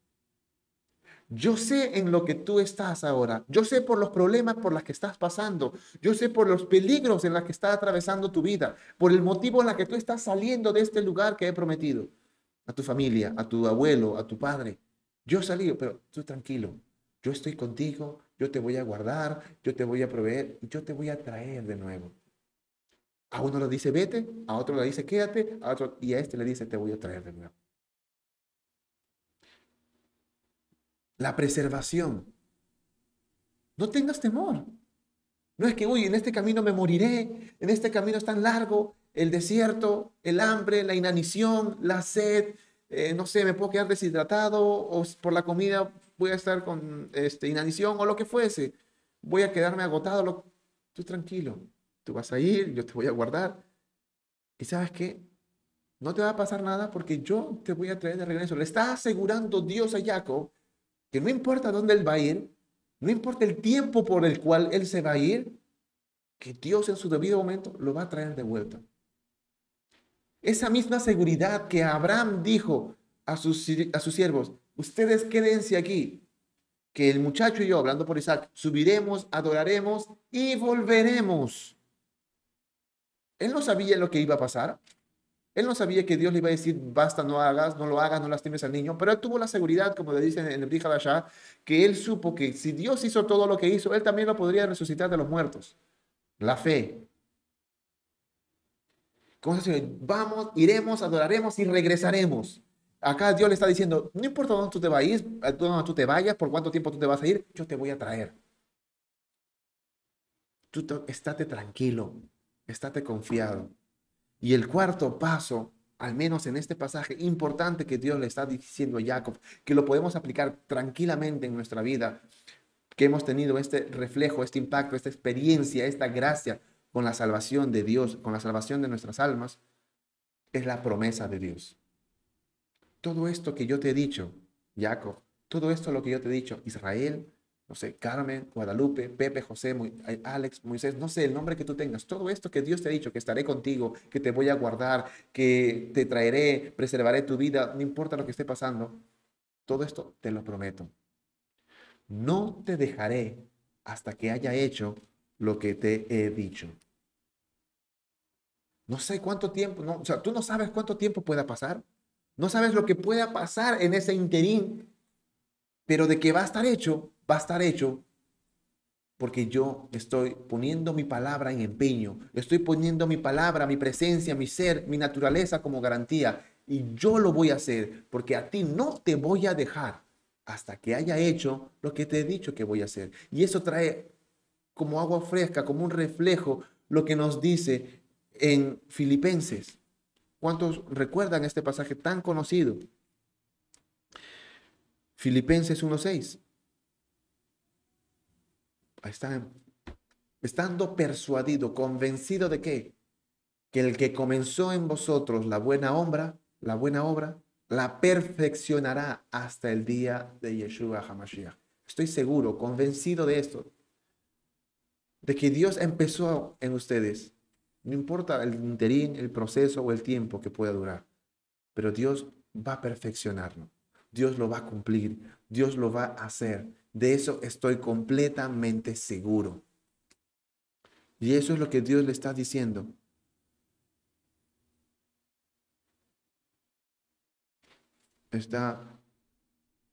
Yo sé en lo que tú estás ahora. Yo sé por los problemas por los que estás pasando. Yo sé por los peligros en los que está atravesando tu vida. Por el motivo en el que tú estás saliendo de este lugar que he prometido. A tu familia, a tu abuelo, a tu padre. Yo salí, pero tú tranquilo. Yo estoy contigo. Yo te voy a guardar. Yo te voy a proveer. Yo te voy a traer de nuevo. A uno le dice vete. A otro le dice quédate. A otro, y a este le dice te voy a traer de nuevo. la preservación. No tengas temor. No es que, uy, en este camino me moriré, en este camino es tan largo, el desierto, el hambre, la inanición, la sed, eh, no sé, me puedo quedar deshidratado o por la comida voy a estar con este, inanición o lo que fuese, voy a quedarme agotado. Lo... Tú tranquilo, tú vas a ir, yo te voy a guardar. Y sabes qué, no te va a pasar nada porque yo te voy a traer de regreso. Le está asegurando Dios a Jacob que no importa dónde él va a ir, no importa el tiempo por el cual él se va a ir, que Dios en su debido momento lo va a traer de vuelta. Esa misma seguridad que Abraham dijo a sus, a sus siervos, ustedes quédense aquí, que el muchacho y yo, hablando por Isaac, subiremos, adoraremos y volveremos. Él no sabía lo que iba a pasar. Él no sabía que Dios le iba a decir, basta, no hagas, no lo hagas, no lastimes al niño, pero él tuvo la seguridad, como le dicen en el allá, que él supo que si Dios hizo todo lo que hizo, él también lo podría resucitar de los muertos. La fe. ¿Cómo se Vamos, iremos, adoraremos y regresaremos. Acá Dios le está diciendo, no importa dónde tú te vayas, dónde tú te vayas, por cuánto tiempo tú te vas a ir, yo te voy a traer. Tú estate tranquilo, estate confiado. Y el cuarto paso, al menos en este pasaje importante que Dios le está diciendo a Jacob, que lo podemos aplicar tranquilamente en nuestra vida, que hemos tenido este reflejo, este impacto, esta experiencia, esta gracia con la salvación de Dios, con la salvación de nuestras almas, es la promesa de Dios. Todo esto que yo te he dicho, Jacob, todo esto lo que yo te he dicho, Israel, no sé, Carmen, Guadalupe, Pepe, José, Alex, Moisés, no sé, el nombre que tú tengas, todo esto que Dios te ha dicho, que estaré contigo, que te voy a guardar, que te traeré, preservaré tu vida, no importa lo que esté pasando, todo esto te lo prometo. No te dejaré hasta que haya hecho lo que te he dicho. No sé cuánto tiempo, no, o sea, tú no sabes cuánto tiempo pueda pasar. No sabes lo que pueda pasar en ese interín, pero de que va a estar hecho, va a estar hecho porque yo estoy poniendo mi palabra en empeño, estoy poniendo mi palabra, mi presencia, mi ser, mi naturaleza como garantía. Y yo lo voy a hacer porque a ti no te voy a dejar hasta que haya hecho lo que te he dicho que voy a hacer. Y eso trae como agua fresca, como un reflejo, lo que nos dice en Filipenses. ¿Cuántos recuerdan este pasaje tan conocido? Filipenses 1.6 estando persuadido, convencido de que, el que comenzó en vosotros la buena obra, la buena obra, la perfeccionará hasta el día de Yeshua HaMashiach. Estoy seguro, convencido de esto, de que Dios empezó en ustedes. No importa el interín, el proceso o el tiempo que pueda durar, pero Dios va a perfeccionarlo. Dios lo va a cumplir, Dios lo va a hacer. De eso estoy completamente seguro. Y eso es lo que Dios le está diciendo. Está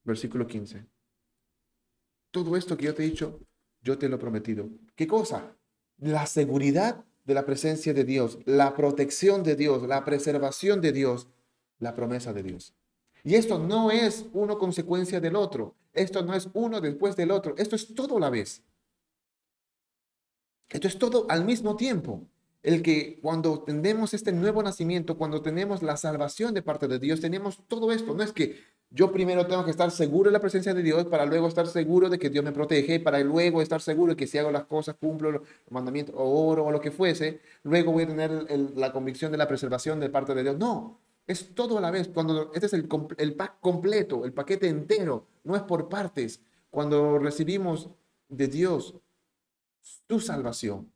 versículo 15. Todo esto que yo te he dicho, yo te lo he prometido. ¿Qué cosa? La seguridad de la presencia de Dios, la protección de Dios, la preservación de Dios, la promesa de Dios. Y esto no es uno consecuencia del otro. Esto no es uno después del otro. Esto es todo a la vez. Esto es todo al mismo tiempo. El que cuando tenemos este nuevo nacimiento, cuando tenemos la salvación de parte de Dios, tenemos todo esto. No es que yo primero tengo que estar seguro de la presencia de Dios para luego estar seguro de que Dios me protege, para luego estar seguro de que si hago las cosas, cumplo los mandamientos o oro o lo que fuese, luego voy a tener la convicción de la preservación de parte de Dios. No, es todo a la vez. Cuando este es el, el pack completo, el paquete entero, no es por partes. Cuando recibimos de Dios su salvación,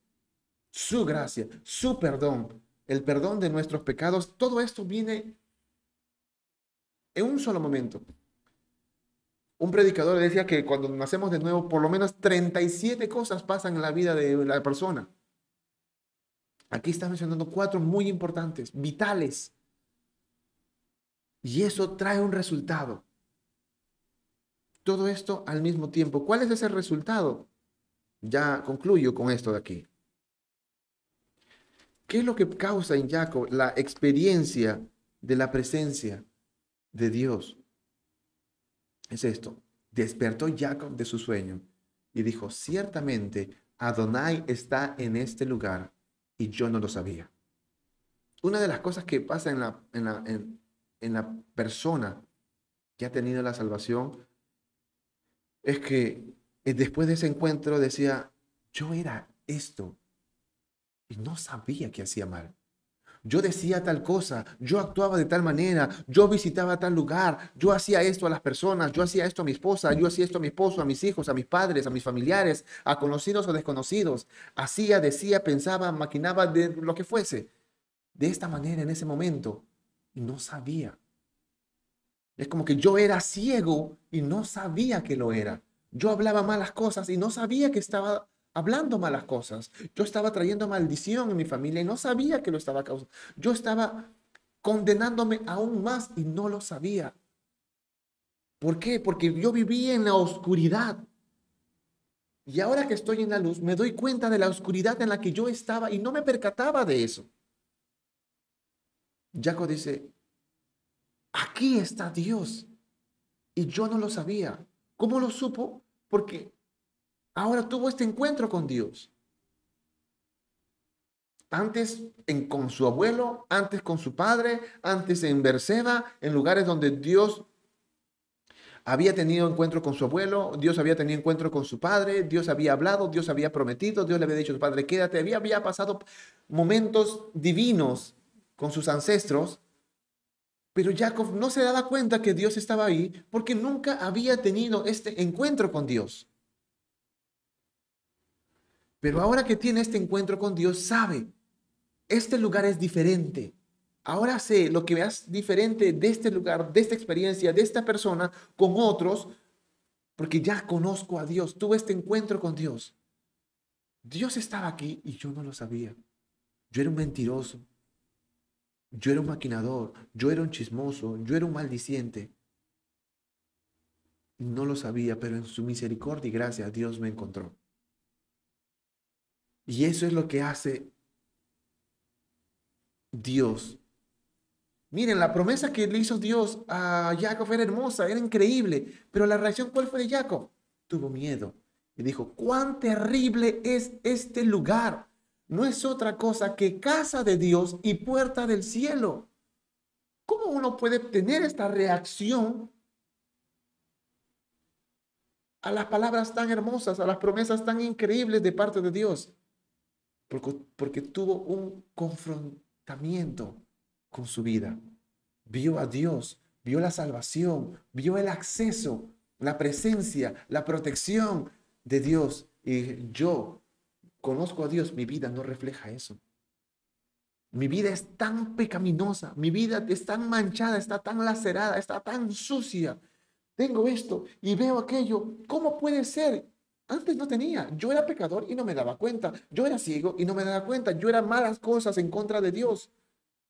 su gracia, su perdón, el perdón de nuestros pecados, todo esto viene en un solo momento. Un predicador decía que cuando nacemos de nuevo, por lo menos 37 cosas pasan en la vida de la persona. Aquí está mencionando cuatro muy importantes, vitales. Y eso trae un resultado. Todo esto al mismo tiempo. ¿Cuál es ese resultado? Ya concluyo con esto de aquí. ¿Qué es lo que causa en Jacob la experiencia de la presencia de Dios? Es esto. Despertó Jacob de su sueño y dijo, ciertamente Adonai está en este lugar y yo no lo sabía. Una de las cosas que pasa en la, la persona que ha tenido la salvación es que y después de ese encuentro decía, yo era esto y no sabía que hacía mal. Yo decía tal cosa, yo actuaba de tal manera, yo visitaba tal lugar, yo hacía esto a las personas, yo hacía esto a mi esposa, yo hacía esto a mi esposo, a mis hijos, a mis padres, a mis familiares, a conocidos o desconocidos. Hacía, decía, pensaba, maquinaba de lo que fuese. De esta manera en ese momento. No sabía. Es como que yo era ciego y no sabía que lo era. Yo hablaba malas cosas y no sabía que estaba hablando malas cosas. Yo estaba trayendo maldición en mi familia y no sabía que lo estaba causando. Yo estaba condenándome aún más y no lo sabía. ¿Por qué? Porque yo vivía en la oscuridad. Y ahora que estoy en la luz, me doy cuenta de la oscuridad en la que yo estaba y no me percataba de eso. Jacob dice, aquí está Dios. Y yo no lo sabía. ¿Cómo lo supo? Porque ahora tuvo este encuentro con Dios. Antes en, con su abuelo, antes con su padre, antes en Berseba, en lugares donde Dios había tenido encuentro con su abuelo, Dios había tenido encuentro con su padre, Dios había hablado, Dios había prometido, Dios le había dicho a su padre, quédate, había, había pasado momentos divinos con sus ancestros pero Jacob no se daba cuenta que Dios estaba ahí porque nunca había tenido este encuentro con Dios. Pero ahora que tiene este encuentro con Dios, sabe, este lugar es diferente. Ahora sé lo que veas diferente de este lugar, de esta experiencia, de esta persona con otros, porque ya conozco a Dios, tuve este encuentro con Dios. Dios estaba aquí y yo no lo sabía. Yo era un mentiroso, yo era un maquinador, yo era un chismoso, yo era un maldiciente. No lo sabía, pero en su misericordia y gracia Dios me encontró. Y eso es lo que hace Dios. Miren, la promesa que le hizo Dios a Jacob era hermosa, era increíble, pero la reacción ¿cuál fue de Jacob? Tuvo miedo y dijo, cuán terrible es este lugar no es otra cosa que casa de Dios y puerta del cielo. ¿Cómo uno puede tener esta reacción a las palabras tan hermosas, a las promesas tan increíbles de parte de Dios? Porque, porque tuvo un confrontamiento con su vida. Vio a Dios, vio la salvación, vio el acceso, la presencia, la protección de Dios. Y yo conozco a Dios, mi vida no refleja eso. Mi vida es tan pecaminosa, mi vida es tan manchada, está tan lacerada, está tan sucia. Tengo esto y veo aquello. ¿Cómo puede ser? Antes no tenía. Yo era pecador y no me daba cuenta. Yo era ciego y no me daba cuenta. Yo era malas cosas en contra de Dios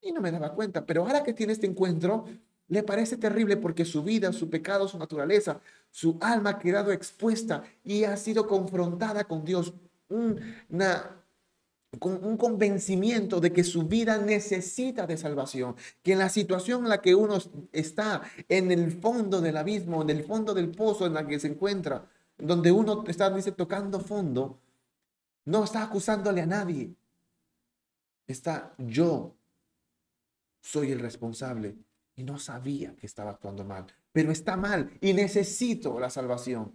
y no me daba cuenta. Pero ahora que tiene este encuentro, le parece terrible porque su vida, su pecado, su naturaleza, su alma ha quedado expuesta y ha sido confrontada con Dios. Una, un convencimiento de que su vida necesita de salvación, que en la situación en la que uno está, en el fondo del abismo, en el fondo del pozo en la que se encuentra, donde uno está, dice, tocando fondo, no está acusándole a nadie. Está yo, soy el responsable y no sabía que estaba actuando mal, pero está mal y necesito la salvación.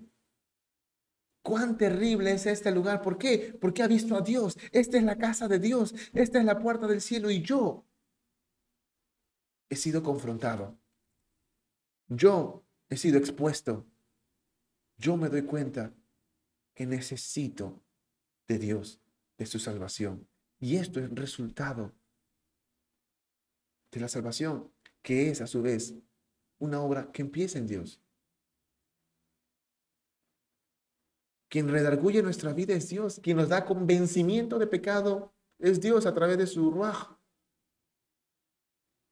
Cuán terrible es este lugar. ¿Por qué? Porque ha visto a Dios. Esta es la casa de Dios. Esta es la puerta del cielo y yo he sido confrontado. Yo he sido expuesto yo me doy cuenta que necesito de Dios, de su salvación. Y esto es resultado de la salvación, que es a su vez una obra que empieza en Dios. Quien redarguye nuestra vida es Dios. Quien nos da convencimiento de pecado es Dios a través de su ruaj.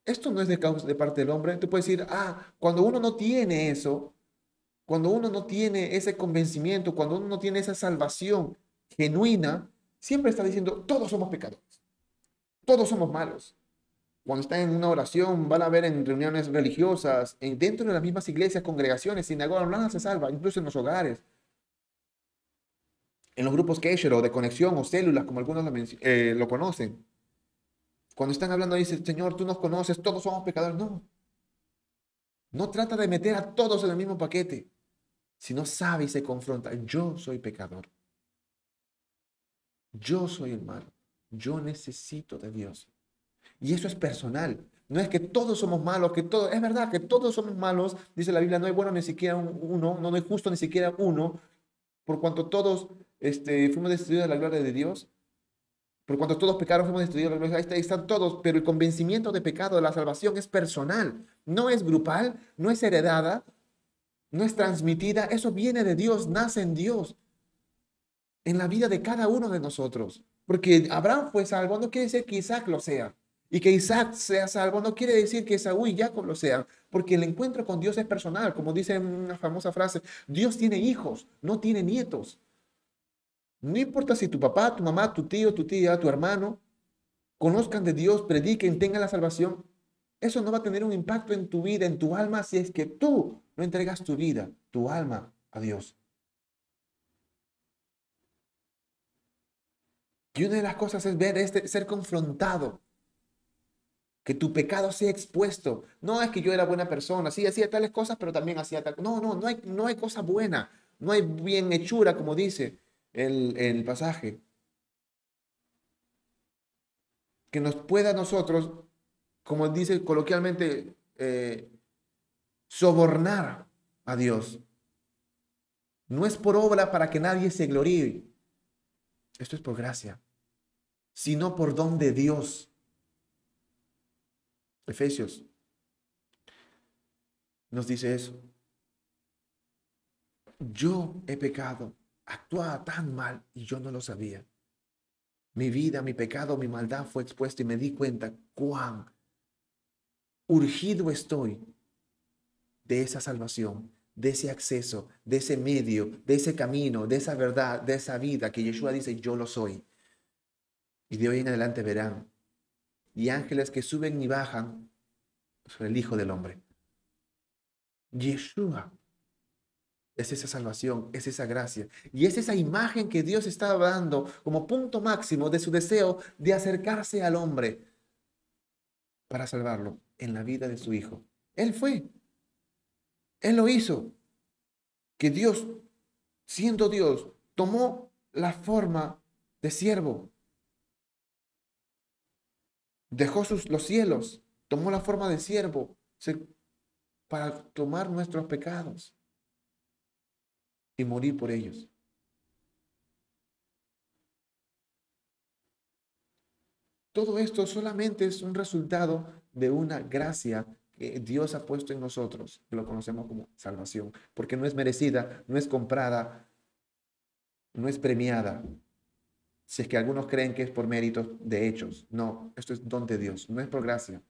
Esto no es de, causa, de parte del hombre. Tú puedes decir, ah, cuando uno no tiene eso, cuando uno no tiene ese convencimiento, cuando uno no tiene esa salvación genuina, siempre está diciendo, todos somos pecadores, todos somos malos. Cuando están en una oración, van a ver en reuniones religiosas, dentro de las mismas iglesias, congregaciones, sinagogas, nada se salva, incluso en los hogares. En los grupos Kesher o de conexión o células, como algunos lo, eh, lo conocen. Cuando están hablando, dicen, Señor, tú nos conoces, todos somos pecadores. No. No trata de meter a todos en el mismo paquete. Si no sabe y se confronta, yo soy pecador. Yo soy el malo. Yo necesito de Dios. Y eso es personal. No es que todos somos malos, que todo, es verdad que todos somos malos, dice la Biblia, no hay bueno ni siquiera uno, no hay justo ni siquiera uno, por cuanto todos este, fuimos destruidos de la gloria de Dios, por cuanto todos pecaron, fuimos destruidos de la gloria de Dios, ahí están todos, pero el convencimiento de pecado, de la salvación es personal, no es grupal, no es heredada, no es transmitida, eso viene de Dios, nace en Dios, en la vida de cada uno de nosotros. Porque Abraham fue salvo, no quiere decir que Isaac lo sea. Y que Isaac sea salvo no quiere decir que Saúl y Jacob lo sean, porque el encuentro con Dios es personal, como dice una famosa frase, Dios tiene hijos, no tiene nietos. No importa si tu papá, tu mamá, tu tío, tu tía, tu hermano conozcan de Dios, prediquen, tengan la salvación, eso no va a tener un impacto en tu vida, en tu alma, si es que tú no entregas tu vida, tu alma a Dios. Y una de las cosas es ver este, ser confrontado. Que tu pecado sea expuesto. No es que yo era buena persona, sí, hacía tales cosas, pero también hacía tal. No, no, no hay, no hay cosa buena. No hay bien hechura, como dice el, el pasaje. Que nos pueda nosotros como dice coloquialmente, eh, sobornar a Dios. No es por obra para que nadie se gloríe. Esto es por gracia, sino por don de Dios. Efesios nos dice eso. Yo he pecado, actuaba tan mal y yo no lo sabía. Mi vida, mi pecado, mi maldad fue expuesta y me di cuenta cuán urgido estoy de esa salvación, de ese acceso, de ese medio, de ese camino, de esa verdad, de esa vida que Yeshua dice, yo lo soy. Y de hoy en adelante verán. Y ángeles que suben y bajan sobre el Hijo del Hombre. Yeshua es esa salvación, es esa gracia. Y es esa imagen que Dios está dando como punto máximo de su deseo de acercarse al hombre para salvarlo en la vida de su hijo. Él fue. Él lo hizo. Que Dios, siendo Dios, tomó la forma de siervo. Dejó sus, los cielos, tomó la forma de siervo para tomar nuestros pecados y morir por ellos. Todo esto solamente es un resultado de una gracia que Dios ha puesto en nosotros, que lo conocemos como salvación, porque no es merecida, no es comprada, no es premiada. Si es que algunos creen que es por méritos de hechos. No, esto es don de Dios. No es por gracia,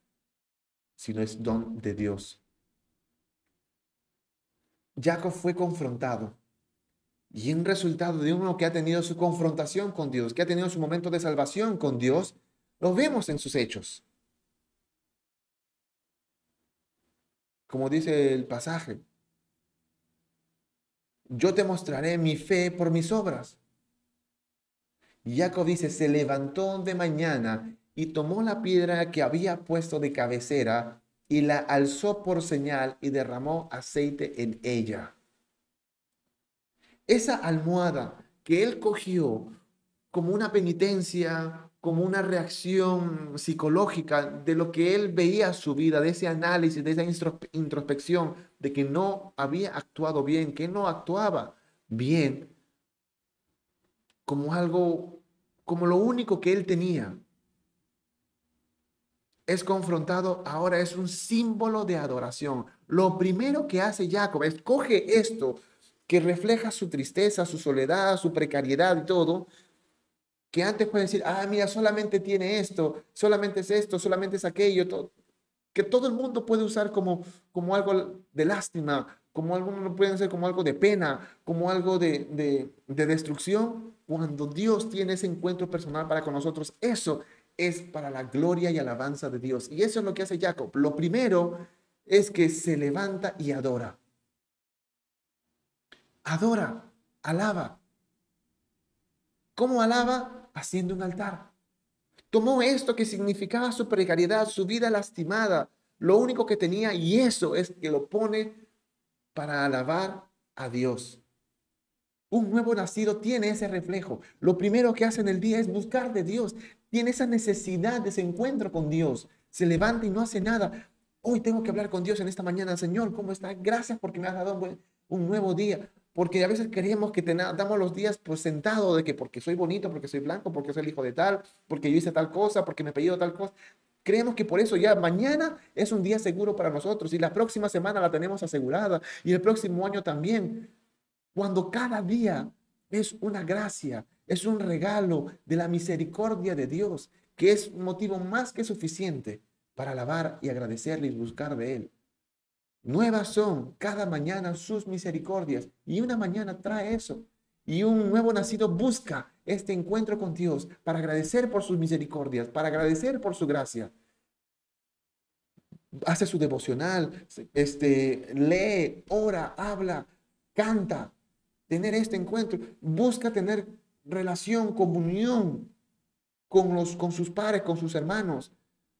sino es don de Dios. Jacob fue confrontado. Y en resultado de uno que ha tenido su confrontación con Dios, que ha tenido su momento de salvación con Dios, lo vemos en sus hechos. Como dice el pasaje, yo te mostraré mi fe por mis obras. Y Jacob dice, se levantó de mañana y tomó la piedra que había puesto de cabecera y la alzó por señal y derramó aceite en ella. Esa almohada que él cogió como una penitencia, como una reacción psicológica de lo que él veía su vida, de ese análisis, de esa introspección, de que no había actuado bien, que no actuaba bien, como algo, como lo único que él tenía. Es confrontado, ahora es un símbolo de adoración. Lo primero que hace Jacob es coge esto que refleja su tristeza, su soledad, su precariedad y todo, que antes puede decir, ah, mira, solamente tiene esto, solamente es esto, solamente es aquello, que todo el mundo puede usar como, como algo de lástima, como algo, no pueden ser como algo de pena, como algo de, de, de destrucción, cuando Dios tiene ese encuentro personal para con nosotros, eso es para la gloria y alabanza de Dios. Y eso es lo que hace Jacob. Lo primero es que se levanta y adora. Adora, alaba. ¿Cómo alaba? Haciendo un altar. Tomó esto que significaba su precariedad, su vida lastimada, lo único que tenía, y eso es que lo pone para alabar a Dios. Un nuevo nacido tiene ese reflejo. Lo primero que hace en el día es buscar de Dios. Tiene esa necesidad de ese encuentro con Dios. Se levanta y no hace nada. Hoy tengo que hablar con Dios en esta mañana. Señor, ¿cómo está? Gracias porque me has dado un, nuevo día. Porque a veces creemos que damos los días pues sentado de que porque soy bonito, porque soy blanco, porque soy el hijo de tal, porque yo hice tal cosa, porque me he pedido tal cosa. Creemos que por eso ya mañana es un día seguro para nosotros y la próxima semana la tenemos asegurada y el próximo año también. Cuando cada día es una gracia, es un regalo de la misericordia de Dios, que es motivo más que suficiente para alabar y agradecerle y buscar de Él. Nuevas son cada mañana sus misericordias y una mañana trae eso. Y un nuevo nacido busca este encuentro con Dios para agradecer por sus misericordias, para agradecer por su gracia. Hace su devocional, este, lee, ora, habla, canta, tener este encuentro, busca tener relación, comunión con, los, con sus padres, con sus hermanos.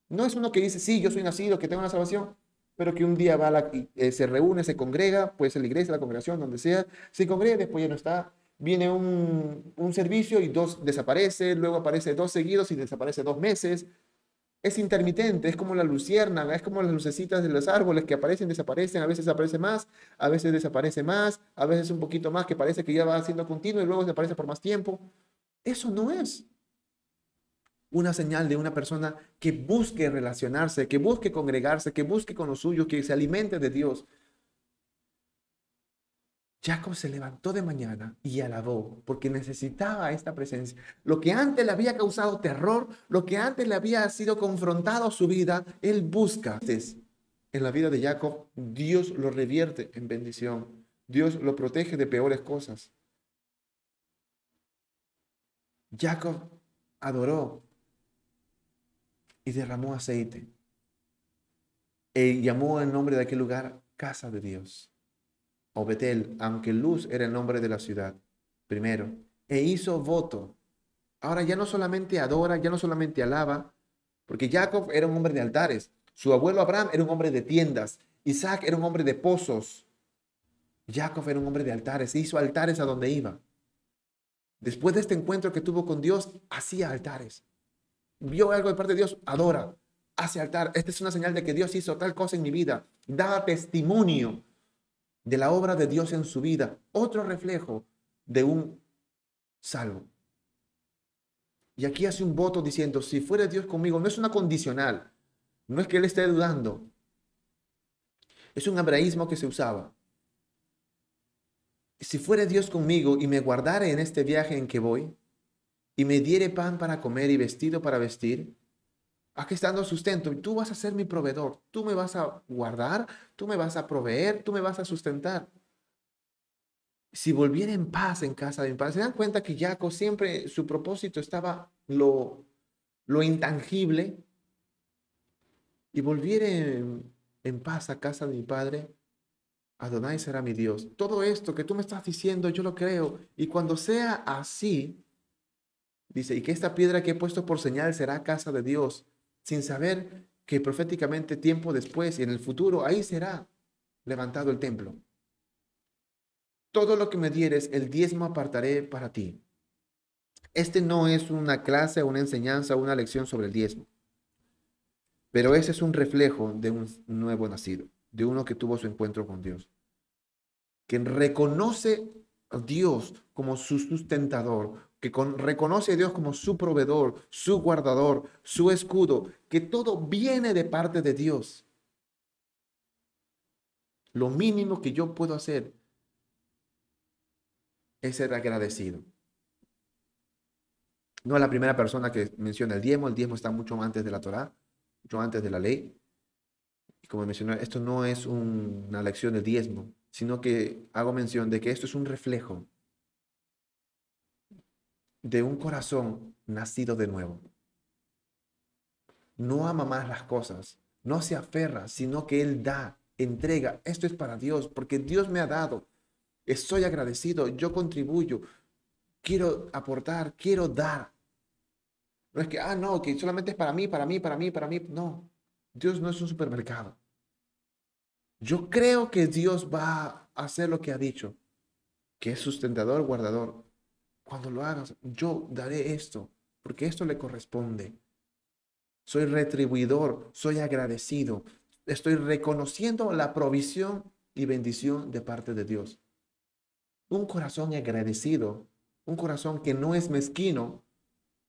No es uno que dice, sí, yo soy nacido, que tengo una salvación, pero que un día va eh, se reúne, se congrega, puede ser la iglesia, la congregación, donde sea, se congrega, después ya no está. Viene un, un servicio y dos desaparece, luego aparece dos seguidos y desaparece dos meses es intermitente, es como la luciérnaga, es como las lucecitas de los árboles que aparecen, desaparecen, a veces aparece más, a veces desaparece más, a veces un poquito más que parece que ya va siendo continuo y luego desaparece por más tiempo. Eso no es una señal de una persona que busque relacionarse, que busque congregarse, que busque con los suyos, que se alimente de Dios. Jacob se levantó de mañana y alabó porque necesitaba esta presencia. Lo que antes le había causado terror, lo que antes le había sido confrontado su vida, él busca. En la vida de Jacob, Dios lo revierte en bendición. Dios lo protege de peores cosas. Jacob adoró y derramó aceite. Y llamó el nombre de aquel lugar casa de Dios o Betel, aunque Luz era el nombre de la ciudad, primero, e hizo voto. Ahora ya no solamente adora, ya no solamente alaba, porque Jacob era un hombre de altares, su abuelo Abraham era un hombre de tiendas, Isaac era un hombre de pozos, Jacob era un hombre de altares, hizo altares a donde iba. Después de este encuentro que tuvo con Dios, hacía altares. Vio algo de parte de Dios, adora, hace altar. Esta es una señal de que Dios hizo tal cosa en mi vida. Daba testimonio de la obra de Dios en su vida, otro reflejo de un salvo. Y aquí hace un voto diciendo, si fuera Dios conmigo, no es una condicional, no es que él esté dudando, es un hebraísmo que se usaba. si fuere Dios conmigo y me guardare en este viaje en que voy, y me diere pan para comer y vestido para vestir, aquí está dando sustento, tú vas a ser mi proveedor, tú me vas a guardar, tú me vas a proveer, tú me vas a sustentar. Si volviera en paz en casa de mi padre, se dan cuenta que Jacob siempre su propósito estaba lo, lo intangible, y volviera en, en paz a casa de mi padre, Adonai será mi Dios. Todo esto que tú me estás diciendo, yo lo creo. Y cuando sea así, dice, y que esta piedra que he puesto por señal será casa de Dios, sin saber que proféticamente tiempo después y en el futuro ahí será levantado el templo. Todo lo que me dieres, el diezmo apartaré para ti. Este no es una clase, una enseñanza, una lección sobre el diezmo. Pero ese es un reflejo de un nuevo nacido, de uno que tuvo su encuentro con Dios, que reconoce a Dios como su sustentador, que reconoce a Dios como su proveedor, su guardador, su escudo, que todo viene de parte de Dios. Lo mínimo que yo puedo hacer es ser agradecido. No es la primera persona que menciona el diezmo, el diezmo está mucho antes de la Torá mucho antes de la ley. Y como mencioné, esto no es una lección de diezmo, sino que hago mención de que esto es un reflejo de un corazón nacido de nuevo. No ama más las cosas, no se aferra, sino que Él da, entrega. Esto es para Dios, porque Dios me ha dado. Estoy agradecido, yo contribuyo, quiero aportar, quiero dar. No es que, ah, no, que solamente es para mí, para mí, para mí, para mí. No, Dios no es un supermercado. Yo creo que Dios va a hacer lo que ha dicho, que es sustentador, guardador. Cuando lo hagas, yo daré esto, porque esto le corresponde. Soy retribuidor, soy agradecido, estoy reconociendo la provisión y bendición de parte de Dios. Un corazón agradecido, un corazón que no es mezquino,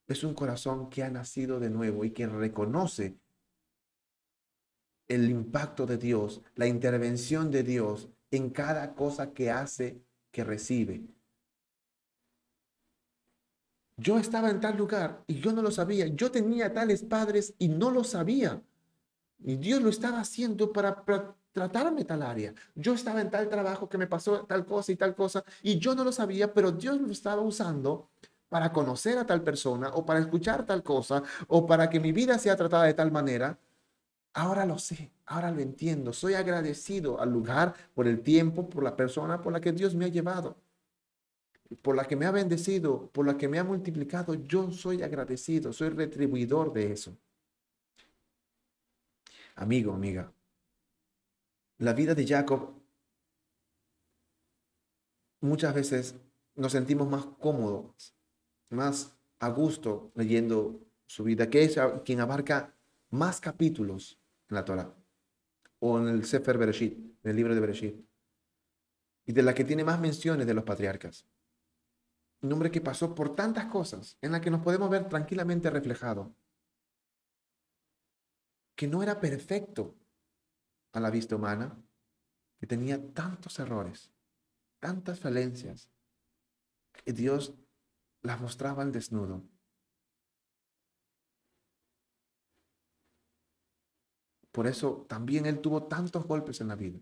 es un corazón que ha nacido de nuevo y que reconoce el impacto de Dios, la intervención de Dios en cada cosa que hace, que recibe. Yo estaba en tal lugar y yo no lo sabía. Yo tenía tales padres y no lo sabía. Y Dios lo estaba haciendo para, tratarme tal área. Yo estaba en tal trabajo que me pasó tal cosa y tal cosa y yo no lo sabía, pero Dios lo estaba usando para conocer a tal persona o para escuchar tal cosa o para que mi vida sea tratada de tal manera, ahora lo sé, ahora lo entiendo. Soy agradecido al lugar, por el tiempo, por la persona por la que Dios me ha llevado, por la que me ha bendecido, por la que me ha multiplicado. Yo soy agradecido, soy retribuidor de eso. Amigo, amiga, la vida de Jacob muchas veces nos sentimos más cómodos más a gusto leyendo su vida, que es quien abarca más capítulos en la Torah o en el Sefer Bereshit, en el libro de Bereshit, y de la que tiene más menciones de los patriarcas. Un hombre que pasó por tantas cosas en las que nos podemos ver tranquilamente reflejado, que no era perfecto a la vista humana, que tenía tantos errores, tantas falencias, que Dios las mostraba al desnudo. Por eso también él tuvo tantos golpes en la vida.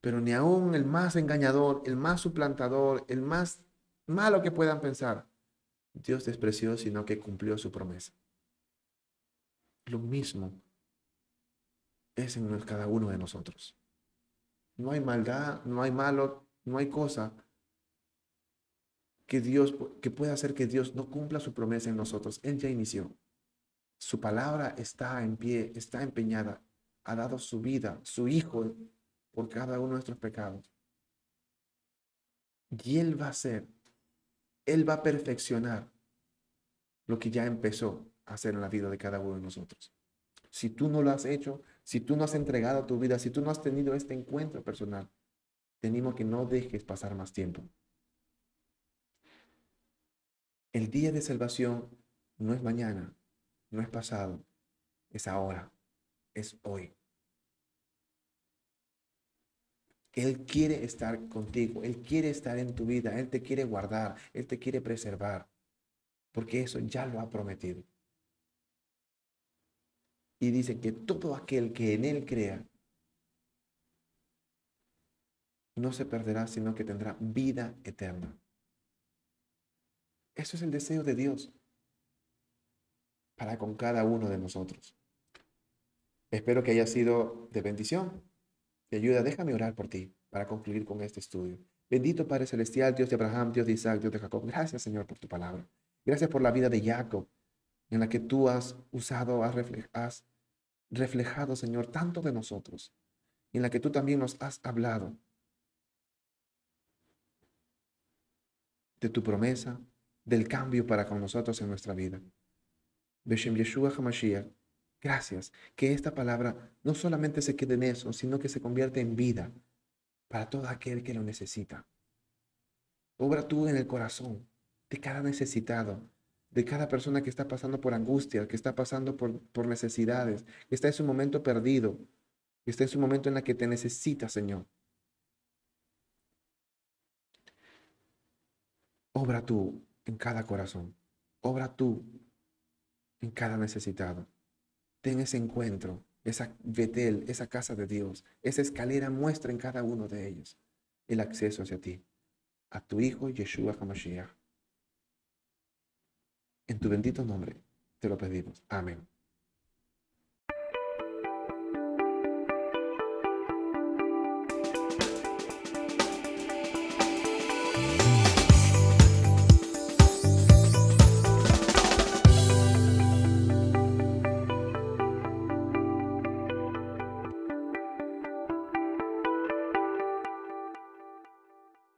Pero ni aún el más engañador, el más suplantador, el más malo que puedan pensar, Dios despreció, sino que cumplió su promesa. Lo mismo es en cada uno de nosotros. No hay maldad, no hay malo, no hay cosa que Dios, que pueda hacer que Dios no cumpla su promesa en nosotros. Él ya inició. Su palabra está en pie, está empeñada. Ha dado su vida, su Hijo, por cada uno de nuestros pecados. Y Él va a hacer, Él va a perfeccionar lo que ya empezó a hacer en la vida de cada uno de nosotros. Si tú no lo has hecho, si tú no has entregado tu vida, si tú no has tenido este encuentro personal, tenemos que no dejes pasar más tiempo. El día de salvación no es mañana, no es pasado, es ahora, es hoy. Él quiere estar contigo, Él quiere estar en tu vida, Él te quiere guardar, Él te quiere preservar, porque eso ya lo ha prometido. Y dice que todo aquel que en Él crea no se perderá, sino que tendrá vida eterna. Eso es el deseo de Dios para con cada uno de nosotros. Espero que haya sido de bendición, de ayuda. Déjame orar por ti para concluir con este estudio. Bendito Padre Celestial, Dios de Abraham, Dios de Isaac, Dios de Jacob. Gracias, Señor, por tu palabra. Gracias por la vida de Jacob, en la que tú has usado, has, has reflejado, Señor, tanto de nosotros, en la que tú también nos has hablado de tu promesa, del cambio para con nosotros en nuestra vida. Beshem Yeshua HaMashiach, gracias que esta palabra no solamente se quede en eso, sino que se convierte en vida para todo aquel que lo necesita. Obra tú en el corazón de cada necesitado, de cada persona que está pasando por angustia, que está pasando por, por necesidades, que está en su momento perdido, que está en su momento en la que te necesita, Señor. Obra tú en cada corazón. Obra tú en cada necesitado. Ten ese encuentro, esa Betel, esa casa de Dios, esa escalera muestra en cada uno de ellos el acceso hacia ti, a tu Hijo Yeshua HaMashiach. En tu bendito nombre te lo pedimos. Amén.